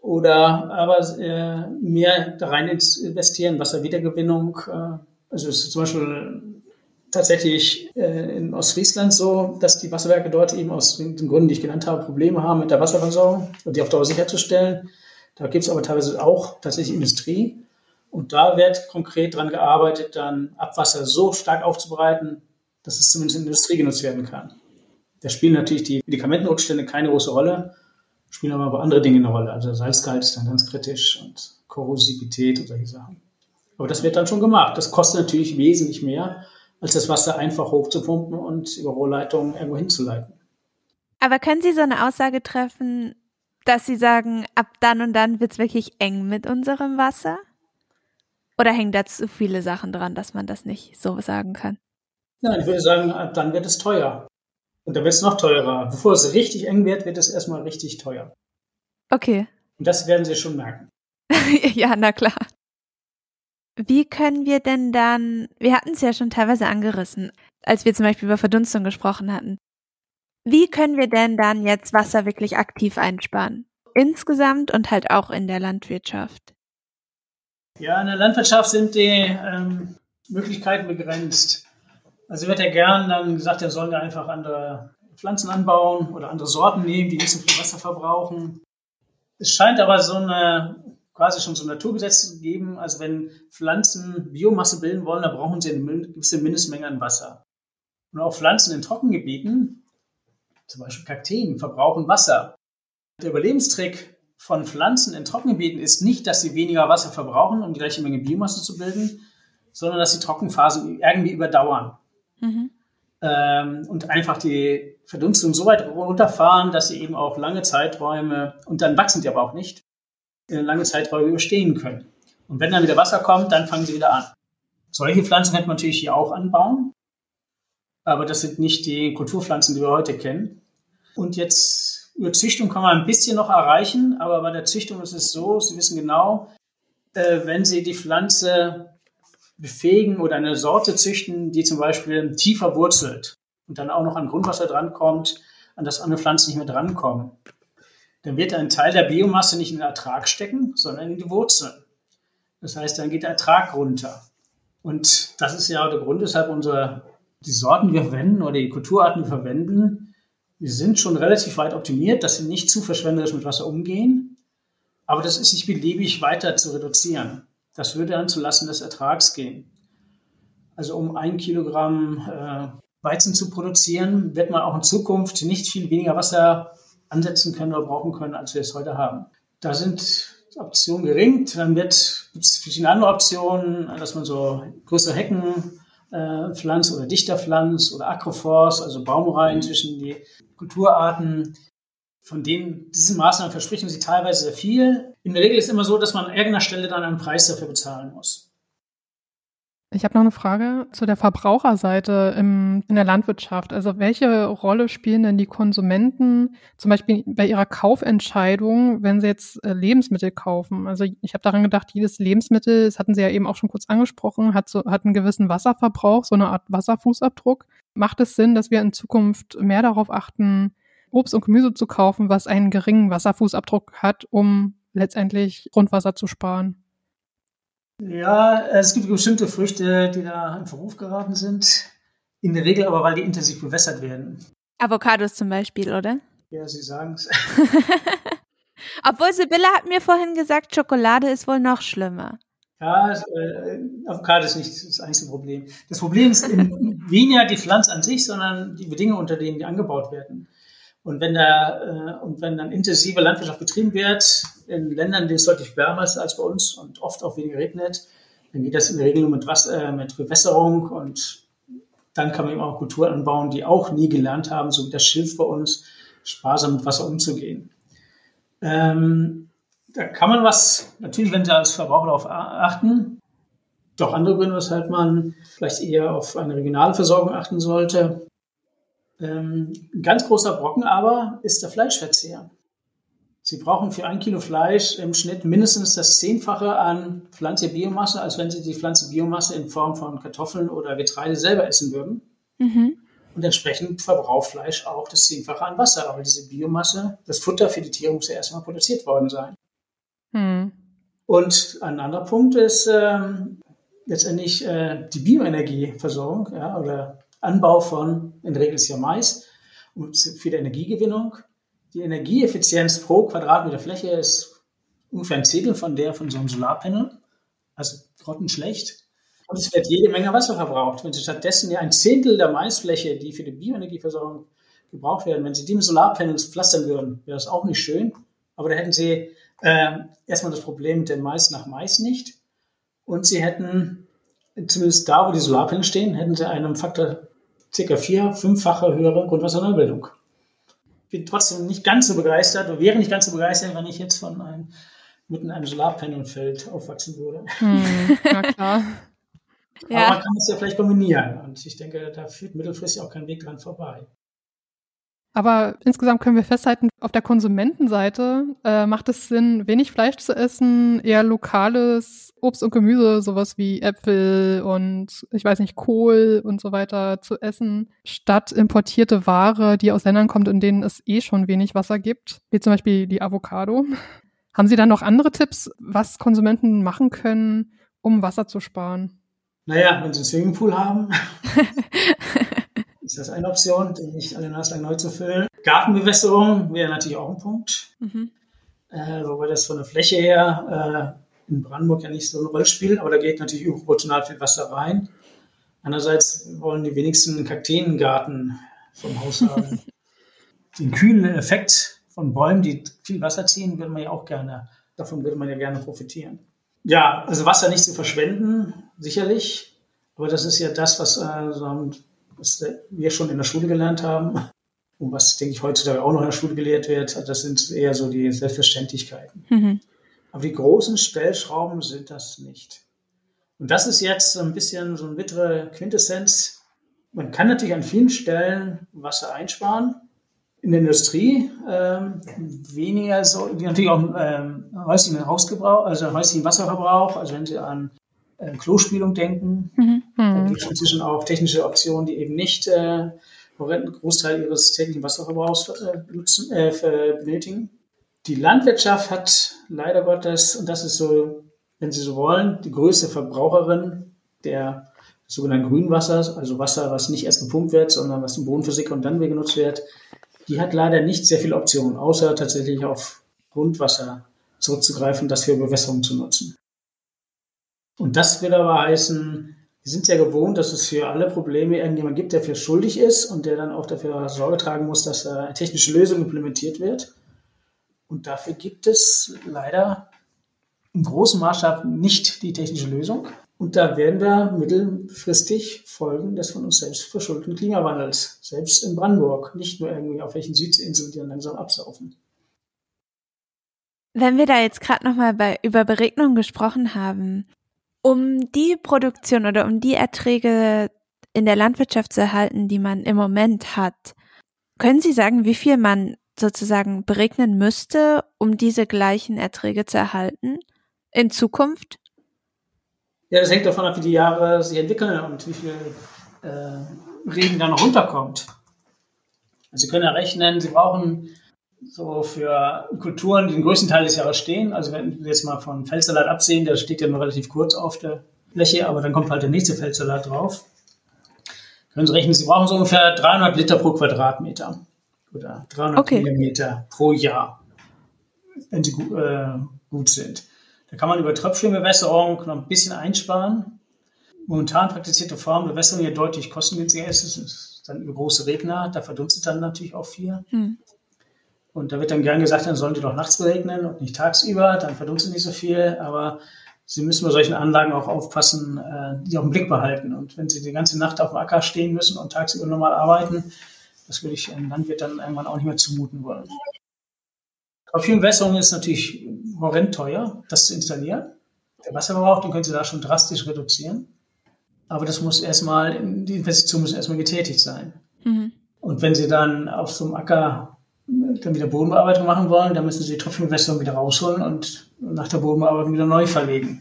oder aber äh, mehr da rein investieren, Wasserwiedergewinnung. Äh, also zum Beispiel tatsächlich äh, in Ostfriesland so, dass die Wasserwerke dort eben aus den Gründen, die ich genannt habe, Probleme haben mit der Wasserversorgung und die auf Dauer sicherzustellen. Da gibt es aber teilweise auch tatsächlich Industrie. Und da wird konkret daran gearbeitet, dann Abwasser so stark aufzubereiten, dass es zumindest in der Industrie genutzt werden kann. Da spielen natürlich die Medikamentenrückstände keine große Rolle, spielen aber andere Dinge eine Rolle. Also Salzgehalt ist dann ganz kritisch und Korrosivität und solche Sachen. Aber das wird dann schon gemacht. Das kostet natürlich wesentlich mehr, als das Wasser einfach hochzupumpen und über Rohrleitungen irgendwo hinzuleiten. Aber können Sie so eine Aussage treffen, dass Sie sagen, ab dann und dann wird es wirklich eng mit unserem Wasser? Oder hängen da zu viele Sachen dran, dass man das nicht so sagen kann? Nein, ich würde sagen, ab dann wird es teuer. Und dann wird es noch teurer. Bevor es richtig eng wird, wird es erstmal richtig teuer. Okay. Und das werden Sie schon merken. ja, na klar. Wie können wir denn dann, wir hatten es ja schon teilweise angerissen, als wir zum Beispiel über Verdunstung gesprochen hatten. Wie können wir denn dann jetzt Wasser wirklich aktiv einsparen? Insgesamt und halt auch in der Landwirtschaft. Ja, in der Landwirtschaft sind die ähm, Möglichkeiten begrenzt. Also wird ja gern dann gesagt, er soll da einfach andere Pflanzen anbauen oder andere Sorten nehmen, die nicht so viel Wasser verbrauchen. Es scheint aber so eine quasi schon so ein Naturgesetz zu geben. Also wenn Pflanzen Biomasse bilden wollen, dann brauchen sie eine gewisse Mindestmenge an Wasser. Und auch Pflanzen in Trockengebieten, zum Beispiel Kakteen, verbrauchen Wasser. Der Überlebenstrick von Pflanzen in Trockengebieten ist nicht, dass sie weniger Wasser verbrauchen, um die gleiche Menge Biomasse zu bilden, sondern dass sie Trockenphasen irgendwie überdauern. Mhm. Ähm, und einfach die Verdunstung so weit runterfahren, dass sie eben auch lange Zeiträume, und dann wachsen die aber auch nicht, lange Zeiträume überstehen können. Und wenn dann wieder Wasser kommt, dann fangen sie wieder an. Solche Pflanzen könnte man natürlich hier auch anbauen, aber das sind nicht die Kulturpflanzen, die wir heute kennen. Und jetzt über Züchtung kann man ein bisschen noch erreichen, aber bei der Züchtung ist es so, Sie wissen genau, äh, wenn Sie die Pflanze befähigen oder eine Sorte züchten, die zum Beispiel tiefer wurzelt und dann auch noch an Grundwasser drankommt, an das andere Pflanzen nicht mehr drankommen, dann wird ein Teil der Biomasse nicht in den Ertrag stecken, sondern in die Wurzeln. Das heißt, dann geht der Ertrag runter. Und das ist ja der Grund, weshalb unsere, die Sorten, die wir verwenden oder die Kulturarten, die wir verwenden, die sind schon relativ weit optimiert, dass sie nicht zu verschwenderisch mit Wasser umgehen. Aber das ist nicht beliebig weiter zu reduzieren. Das würde dann zu Lasten des Ertrags gehen. Also um ein Kilogramm äh, Weizen zu produzieren, wird man auch in Zukunft nicht viel weniger Wasser ansetzen können oder brauchen können, als wir es heute haben. Da sind Optionen gering. Dann wird es verschiedene andere Optionen, dass man so größere Hecken äh, pflanzt oder dichter pflanzt oder Agroforst, also Baumreihen zwischen die Kulturarten. Von denen, diesen Maßnahmen versprechen sie teilweise sehr viel. In der Regel ist es immer so, dass man an irgendeiner Stelle dann einen Preis dafür bezahlen muss. Ich habe noch eine Frage zu der Verbraucherseite im, in der Landwirtschaft. Also welche Rolle spielen denn die Konsumenten zum Beispiel bei ihrer Kaufentscheidung, wenn sie jetzt äh, Lebensmittel kaufen? Also ich habe daran gedacht, jedes Lebensmittel, das hatten Sie ja eben auch schon kurz angesprochen, hat, so, hat einen gewissen Wasserverbrauch, so eine Art Wasserfußabdruck. Macht es Sinn, dass wir in Zukunft mehr darauf achten, Obst und Gemüse zu kaufen, was einen geringen Wasserfußabdruck hat, um letztendlich Grundwasser zu sparen? Ja, es gibt bestimmte Früchte, die da in Verruf geraten sind. In der Regel aber, weil die intensiv bewässert werden. Avocados zum Beispiel, oder? Ja, Sie sagen es. Obwohl Sibylle hat mir vorhin gesagt, Schokolade ist wohl noch schlimmer. Ja, äh, Avocado ist nicht das einzige Problem. Das Problem ist weniger die Pflanze an sich, sondern die Bedingungen, unter denen die angebaut werden. Und wenn da äh, und wenn dann intensive Landwirtschaft betrieben wird, in Ländern, denen es deutlich wärmer ist als bei uns und oft auch weniger regnet, dann geht das in der Regel nur mit, Wasser, äh, mit Bewässerung und dann kann man eben auch Kulturen anbauen, die auch nie gelernt haben, so wie das Schilf bei uns, sparsam mit Wasser umzugehen. Ähm, da kann man was, natürlich, wenn Sie als Verbraucher darauf achten, doch andere Gründe, weshalb man vielleicht eher auf eine regionale Versorgung achten sollte. Ähm, ein ganz großer Brocken aber ist der Fleischverzehr. Sie brauchen für ein Kilo Fleisch im Schnitt mindestens das Zehnfache an pflanzlicher Biomasse, als wenn Sie die pflanzliche Biomasse in Form von Kartoffeln oder Getreide selber essen würden. Mhm. Und entsprechend verbraucht Fleisch auch das Zehnfache an Wasser, weil diese Biomasse, das Futter für die Tiere muss ja erstmal produziert worden sein. Mhm. Und ein anderer Punkt ist, ähm, letztendlich äh, die Bioenergieversorgung ja, oder Anbau von, in der Regel ist ja Mais, für die Energiegewinnung. Die Energieeffizienz pro Quadratmeter Fläche ist ungefähr ein Zehntel von der von so einem Solarpanel, also grottenschlecht. Und es wird jede Menge Wasser verbraucht. Wenn Sie stattdessen ja ein Zehntel der Maisfläche, die für die Bioenergieversorgung gebraucht werden, wenn Sie die mit Solarpanels pflastern würden, wäre das auch nicht schön. Aber da hätten Sie äh, erstmal das Problem mit dem Mais nach Mais nicht. Und Sie hätten, zumindest da, wo die Solarpanels stehen, hätten Sie einen Faktor circa vier, fünffache höhere Grundwasserneubildung. Bin trotzdem nicht ganz so begeistert oder wäre nicht ganz so begeistert, wenn ich jetzt von einem, mitten in einem Solarpanelfeld aufwachsen würde. Hm, na klar. Aber ja. man kann es ja vielleicht kombinieren. Und ich denke, da führt mittelfristig auch kein Weg dran vorbei. Aber insgesamt können wir festhalten, auf der Konsumentenseite äh, macht es Sinn, wenig Fleisch zu essen, eher lokales Obst und Gemüse, sowas wie Äpfel und ich weiß nicht, Kohl und so weiter zu essen, statt importierte Ware, die aus Ländern kommt, in denen es eh schon wenig Wasser gibt, wie zum Beispiel die Avocado. Haben Sie da noch andere Tipps, was Konsumenten machen können, um Wasser zu sparen? Naja, wenn Sie einen Swimmingpool haben, ist das eine Option, den nicht alle Nase lang neu zu füllen. Gartenbewässerung wäre natürlich auch ein Punkt, mhm. äh, wobei das von der Fläche her äh, in Brandenburg ja nicht so eine Rolle spielt, aber da geht natürlich überproportional viel Wasser rein. Andererseits wollen die wenigsten einen Kakteengarten vom Haus haben. Den kühlen Effekt von Bäumen, die viel Wasser ziehen, würde man ja auch gerne, davon würde man ja gerne profitieren. Ja, also Wasser nicht zu verschwenden, sicherlich. Aber das ist ja das, was, äh, was wir schon in der Schule gelernt haben und was, denke ich, heutzutage auch noch in der Schule gelehrt wird. Das sind eher so die Selbstverständlichkeiten. Mhm. Aber die großen Stellschrauben sind das nicht. Und das ist jetzt so ein bisschen so eine bittere Quintessenz. Man kann natürlich an vielen Stellen Wasser einsparen in der Industrie ähm, weniger so, natürlich auch ähm, häuslichen Hausgebrauch, also häuslichen Wasserverbrauch, also wenn Sie an äh, Klospülung denken, mhm. da gibt es inzwischen auch technische Optionen, die eben nicht äh, einen Großteil ihres täglichen Wasserverbrauchs äh, äh, benötigen. Die Landwirtschaft hat leider Gottes, und das ist so, wenn Sie so wollen, die größte Verbraucherin der sogenannten Grünwassers, also Wasser, was nicht erst gepumpt wird, sondern was im Boden versickert und dann wieder genutzt wird, die hat leider nicht sehr viele Optionen, außer tatsächlich auf Grundwasser zurückzugreifen, das für Bewässerung zu nutzen. Und das will aber heißen, wir sind ja gewohnt, dass es für alle Probleme irgendjemand gibt, der für schuldig ist und der dann auch dafür Sorge tragen muss, dass eine technische Lösung implementiert wird. Und dafür gibt es leider im großen Maßstab nicht die technische Lösung. Und da werden wir mittelfristig Folgen des von uns selbst verschuldeten Klimawandels, selbst in Brandenburg, nicht nur irgendwie auf welchen Südinseln, die dann langsam absaufen. Wenn wir da jetzt gerade nochmal über Beregnung gesprochen haben, um die Produktion oder um die Erträge in der Landwirtschaft zu erhalten, die man im Moment hat, können Sie sagen, wie viel man sozusagen beregnen müsste, um diese gleichen Erträge zu erhalten in Zukunft? Ja, das hängt davon ab, wie die Jahre sich entwickeln und wie viel äh, Regen dann noch runterkommt. Sie können ja rechnen, Sie brauchen so für Kulturen, die den größten Teil des Jahres stehen. Also wenn wir jetzt mal von Feldsalat absehen, der steht ja nur relativ kurz auf der Fläche, aber dann kommt halt der nächste Feldsalat drauf. Können Sie rechnen, Sie brauchen so ungefähr 300 Liter pro Quadratmeter oder 300 okay. Millimeter pro Jahr, wenn sie gut, äh, gut sind. Da kann man über Tröpfchenbewässerung noch ein bisschen einsparen. Momentan praktizierte Form Bewässerung ja deutlich kostengünstiger ist. Das ist dann über große Regner, da verdunstet dann natürlich auch viel. Hm. Und da wird dann gern gesagt, dann sollen die doch nachts regnen und nicht tagsüber, dann verdunstet nicht so viel. Aber Sie müssen bei solchen Anlagen auch aufpassen, äh, die auch im Blick behalten. Und wenn Sie die ganze Nacht auf dem Acker stehen müssen und tagsüber normal arbeiten, das würde ich einem Landwirt dann irgendwann auch nicht mehr zumuten wollen. Tropfenwässerung ist natürlich horrend teuer, das zu installieren. Der Wasserverbrauch, den können Sie da schon drastisch reduzieren. Aber das muss erstmal, die Investition muss erstmal getätigt sein. Mhm. Und wenn Sie dann auf so einem Acker dann wieder Bodenbearbeitung machen wollen, dann müssen Sie die Tropfenwässerung wieder rausholen und nach der Bodenbearbeitung wieder neu verlegen.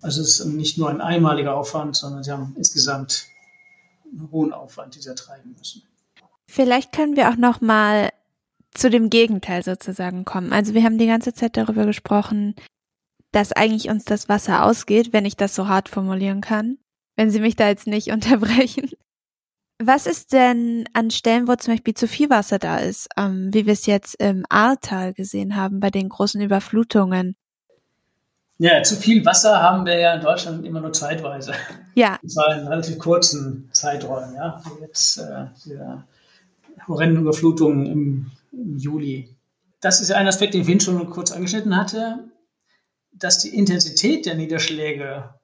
Also es ist nicht nur ein einmaliger Aufwand, sondern Sie haben insgesamt einen hohen Aufwand, den Sie ertreiben müssen. Vielleicht können wir auch noch mal zu dem Gegenteil sozusagen kommen. Also wir haben die ganze Zeit darüber gesprochen, dass eigentlich uns das Wasser ausgeht, wenn ich das so hart formulieren kann. Wenn Sie mich da jetzt nicht unterbrechen. Was ist denn an Stellen, wo zum Beispiel zu viel Wasser da ist, ähm, wie wir es jetzt im Ahrtal gesehen haben, bei den großen Überflutungen? Ja, zu viel Wasser haben wir ja in Deutschland immer nur zeitweise. Ja. Und zwar in relativ kurzen Zeiträumen, ja. Jetzt äh, diese horrenden Überflutungen im, im Juli. Das ist ja ein Aspekt, den Wind schon kurz angeschnitten hatte, dass die Intensität der Niederschläge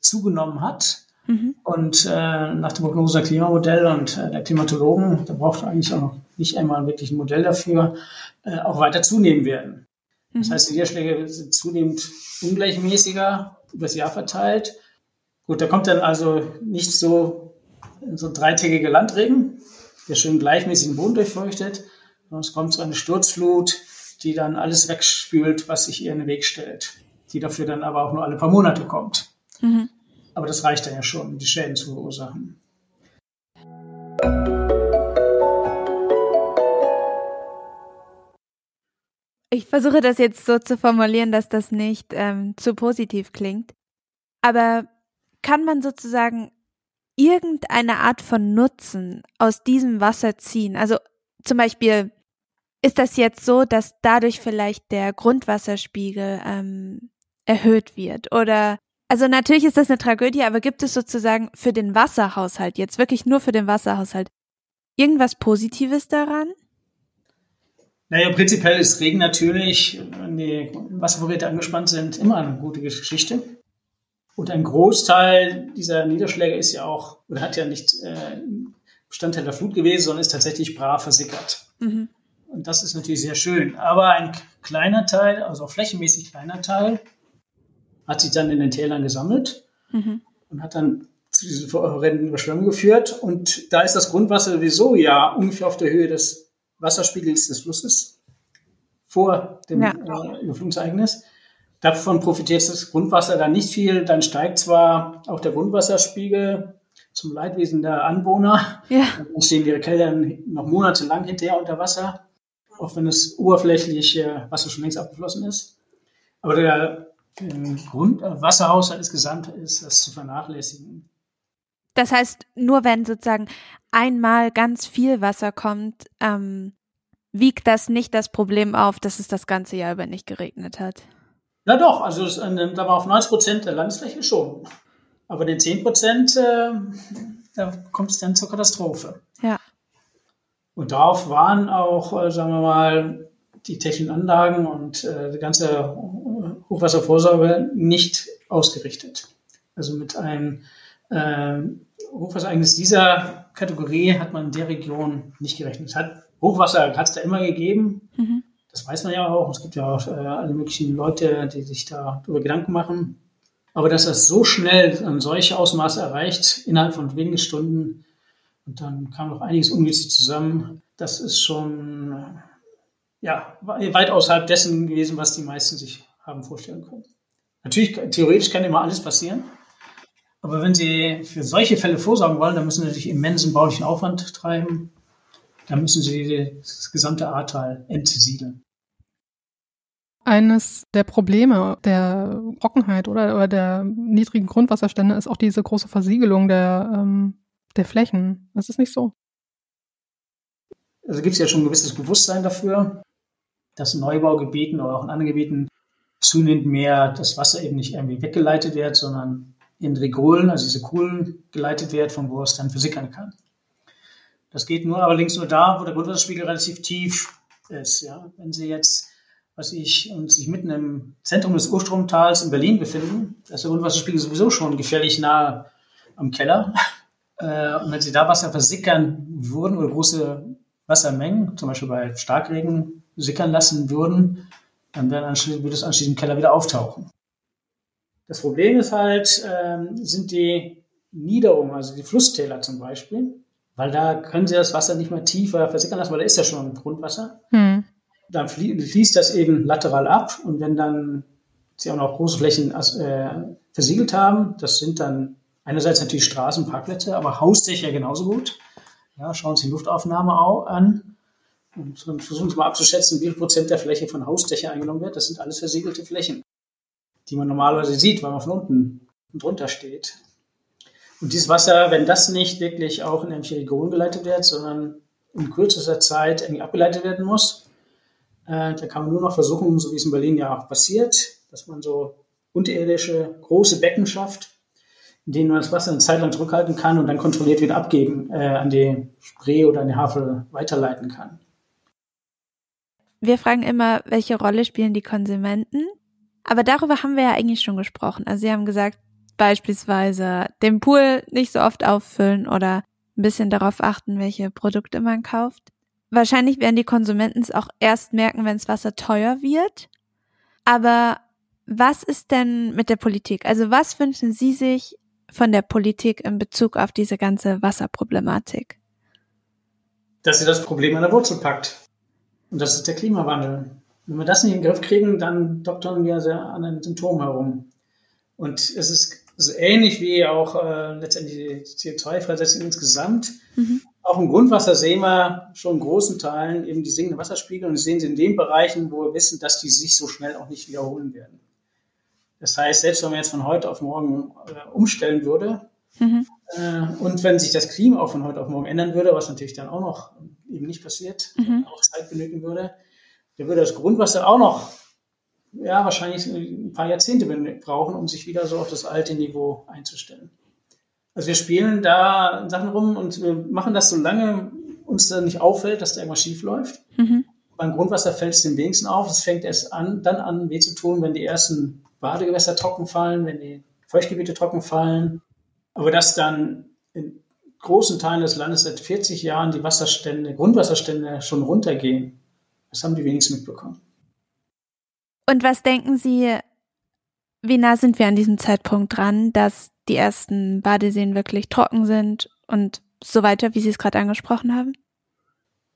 zugenommen hat. Mhm. Und äh, nach dem Prognose der Klimamodell und äh, der Klimatologen, da braucht eigentlich auch noch nicht einmal wirklich ein Modell dafür, äh, auch weiter zunehmen werden. Das mhm. heißt, die Niederschläge sind zunehmend ungleichmäßiger übers Jahr verteilt. Gut, da kommt dann also nicht so so ein dreitägiger Landregen, der schön gleichmäßig den Boden durchfeuchtet, sondern es kommt so eine Sturzflut, die dann alles wegspült, was sich ihr in den Weg stellt, die dafür dann aber auch nur alle paar Monate kommt. Mhm. Aber das reicht dann ja schon, um die Schäden zu verursachen. Ich versuche das jetzt so zu formulieren, dass das nicht ähm, zu positiv klingt. Aber kann man sozusagen irgendeine Art von Nutzen aus diesem Wasser ziehen? Also zum Beispiel ist das jetzt so, dass dadurch vielleicht der Grundwasserspiegel ähm, erhöht wird? Oder also natürlich ist das eine Tragödie, aber gibt es sozusagen für den Wasserhaushalt, jetzt wirklich nur für den Wasserhaushalt, irgendwas Positives daran? Naja, prinzipiell ist Regen natürlich, wenn die Wasservorräte angespannt sind, immer eine gute Geschichte. Und ein Großteil dieser Niederschläge ist ja auch, oder hat ja nicht äh, Bestandteil der Flut gewesen, sondern ist tatsächlich brav versickert. Mhm. Und das ist natürlich sehr schön. Aber ein kleiner Teil, also auch flächenmäßig kleiner Teil, hat sich dann in den Tälern gesammelt mhm. und hat dann zu diesen horrenden Überschwemmungen geführt. Und da ist das Grundwasser sowieso ja ungefähr auf der Höhe des Wasserspiegels des Flusses vor dem ja. äh, Überflutungsereignis. Davon profitiert das Grundwasser dann nicht viel. Dann steigt zwar auch der Grundwasserspiegel zum Leidwesen der Anwohner. Ja. Dann stehen ihre Kälter noch monatelang hinterher unter Wasser, auch wenn das oberflächliche Wasser schon längst abgeflossen ist. Aber der äh, Grundwasserhaushalt insgesamt ist das zu vernachlässigen. Das heißt, nur wenn sozusagen einmal ganz viel Wasser kommt, ähm, wiegt das nicht das Problem auf, dass es das ganze Jahr über nicht geregnet hat. Na doch, also das, da war auf 90 Prozent der Landesfläche schon. Aber den 10 Prozent, äh, da kommt es dann zur Katastrophe. Ja. Und darauf waren auch, äh, sagen wir mal, die technischen Anlagen und äh, die ganze Hochwasservorsorge nicht ausgerichtet. Also mit einem äh, Hochwasserereignis dieser Kategorie hat man in der Region nicht gerechnet. Hat, Hochwasser hat es da immer gegeben. Mhm. Das weiß man ja auch. Es gibt ja auch äh, alle möglichen Leute, die sich darüber Gedanken machen. Aber dass das so schnell an solche Ausmaße erreicht, innerhalb von wenigen Stunden, und dann kam noch einiges ungünstig zusammen, das ist schon ja, weit außerhalb dessen gewesen, was die meisten sich haben vorstellen können. Natürlich, theoretisch kann immer alles passieren. Aber wenn Sie für solche Fälle vorsorgen wollen, dann müssen Sie natürlich immensen baulichen Aufwand treiben. Dann müssen Sie das gesamte Ahrtal entsiedeln. Eines der Probleme der Trockenheit oder, oder der niedrigen Grundwasserstände ist auch diese große Versiegelung der, ähm, der Flächen. Das ist nicht so. Also gibt es ja schon ein gewisses Bewusstsein dafür, dass in Neubaugebieten oder auch in anderen Gebieten zunehmend mehr das Wasser eben nicht irgendwie weggeleitet wird, sondern in Regolen, also diese Kuhlen, geleitet wird, von wo es dann versickern kann. Das geht nur allerdings nur da, wo der Grundwasserspiegel relativ tief ist. Ja. Wenn Sie jetzt, was ich, und sich mitten im Zentrum des Urstromtals in Berlin befinden, ist der Grundwasserspiegel sowieso schon gefährlich nah am Keller. Äh, und wenn Sie da Wasser versickern würden oder große Wassermengen, zum Beispiel bei Starkregen, sickern lassen würden, dann würde es anschließend im Keller wieder auftauchen. Das Problem ist halt, ähm, sind die Niederungen, also die Flusstäler zum Beispiel, weil da können sie das Wasser nicht mehr tiefer versickern lassen, weil da ist ja schon Grundwasser. Hm. Dann fließt das eben lateral ab und wenn dann sie auch noch große Flächen äh, versiegelt haben, das sind dann einerseits natürlich Straßen, Parkplätze, aber Hausdächer genauso gut. Ja, schauen Sie die Luftaufnahme auch an versuchen Sie mal abzuschätzen, wie viel Prozent der Fläche von Hausdächern eingenommen wird. Das sind alles versiegelte Flächen. die man normalerweise sieht, weil man von unten drunter steht. Und dieses Wasser, wenn das nicht wirklich auch in Region geleitet wird, sondern in kürzester Zeit irgendwie abgeleitet werden muss, äh, da kann man nur noch versuchen, so wie es in Berlin ja auch passiert, dass man so unterirdische große Becken schafft, in denen man das Wasser eine Zeit lang zurückhalten kann und dann kontrolliert wieder abgeben, äh, an die Spree oder an die Havel weiterleiten kann. Wir fragen immer, welche Rolle spielen die Konsumenten? Aber darüber haben wir ja eigentlich schon gesprochen. Also Sie haben gesagt, beispielsweise den Pool nicht so oft auffüllen oder ein bisschen darauf achten, welche Produkte man kauft. Wahrscheinlich werden die Konsumenten es auch erst merken, wenn das Wasser teuer wird. Aber was ist denn mit der Politik? Also was wünschen Sie sich von der Politik in Bezug auf diese ganze Wasserproblematik? Dass sie das Problem an der Wurzel packt. Und das ist der Klimawandel. Wenn wir das nicht in den Griff kriegen, dann doktern wir sehr an den Symptomen herum. Und es ist so ähnlich wie auch äh, letztendlich die CO2-Freisetzung insgesamt. Mhm. Auch im Grundwasser sehen wir schon in großen Teilen eben die sinkenden Wasserspiegel und sehen sie in den Bereichen, wo wir wissen, dass die sich so schnell auch nicht wiederholen werden. Das heißt, selbst wenn man jetzt von heute auf morgen äh, umstellen würde mhm. äh, und wenn sich das Klima auch von heute auf morgen ändern würde, was natürlich dann auch noch eben nicht passiert, mhm. auch Zeit benötigen würde, dann würde das Grundwasser auch noch ja, wahrscheinlich ein paar Jahrzehnte brauchen, um sich wieder so auf das alte Niveau einzustellen. Also wir spielen da Sachen rum und wir machen das so lange uns da nicht auffällt, dass da irgendwas schief läuft. Mhm. Beim Grundwasser fällt es dem wenigsten auf. Es fängt erst an, dann an, weh zu tun, wenn die ersten Badegewässer trocken fallen, wenn die Feuchtgebiete trocken fallen. Aber dass dann in großen Teilen des Landes seit 40 Jahren die Wasserstände, Grundwasserstände schon runtergehen, das haben die wenigsten mitbekommen. Und was denken Sie, wie nah sind wir an diesem Zeitpunkt dran, dass die ersten Badeseen wirklich trocken sind und so weiter, wie Sie es gerade angesprochen haben?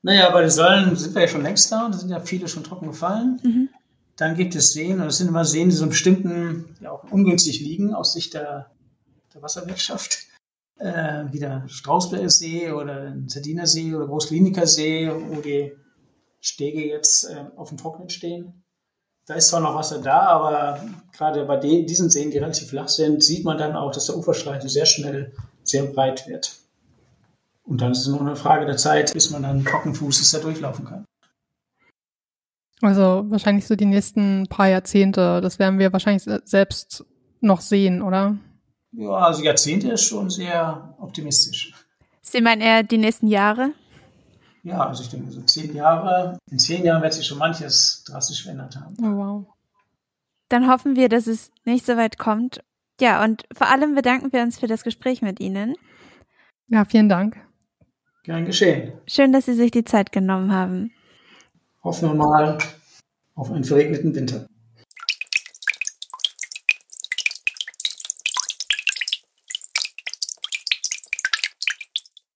Naja, bei den Säulen sind wir ja schon längst da, da sind ja viele schon trocken gefallen. Mhm. Dann gibt es Seen, und das sind immer Seen, die so bestimmten, ja auch ungünstig liegen aus Sicht der, der Wasserwirtschaft. Äh, wie der Strausberger oder der Sardiner See oder Großkliniker See, wo die Stege jetzt äh, auf dem Trocknen stehen. Da ist zwar noch Wasser da, aber gerade bei den, diesen Seen, die relativ flach sind, sieht man dann auch, dass der Uferstreifen sehr schnell sehr breit wird. Und dann ist es nur eine Frage der Zeit, bis man dann Trockenfußes da durchlaufen kann. Also wahrscheinlich so die nächsten paar Jahrzehnte, das werden wir wahrscheinlich selbst noch sehen, oder? Ja, also Jahrzehnte ist schon sehr optimistisch. Sie meinen eher die nächsten Jahre? Ja, also ich denke, so zehn Jahre, in zehn Jahren wird sich schon manches drastisch verändert haben. Oh, wow. Dann hoffen wir, dass es nicht so weit kommt. Ja, und vor allem bedanken wir uns für das Gespräch mit Ihnen. Ja, vielen Dank. Gern geschehen. Schön, dass Sie sich die Zeit genommen haben. Hoffen wir mal auf einen verregneten Winter.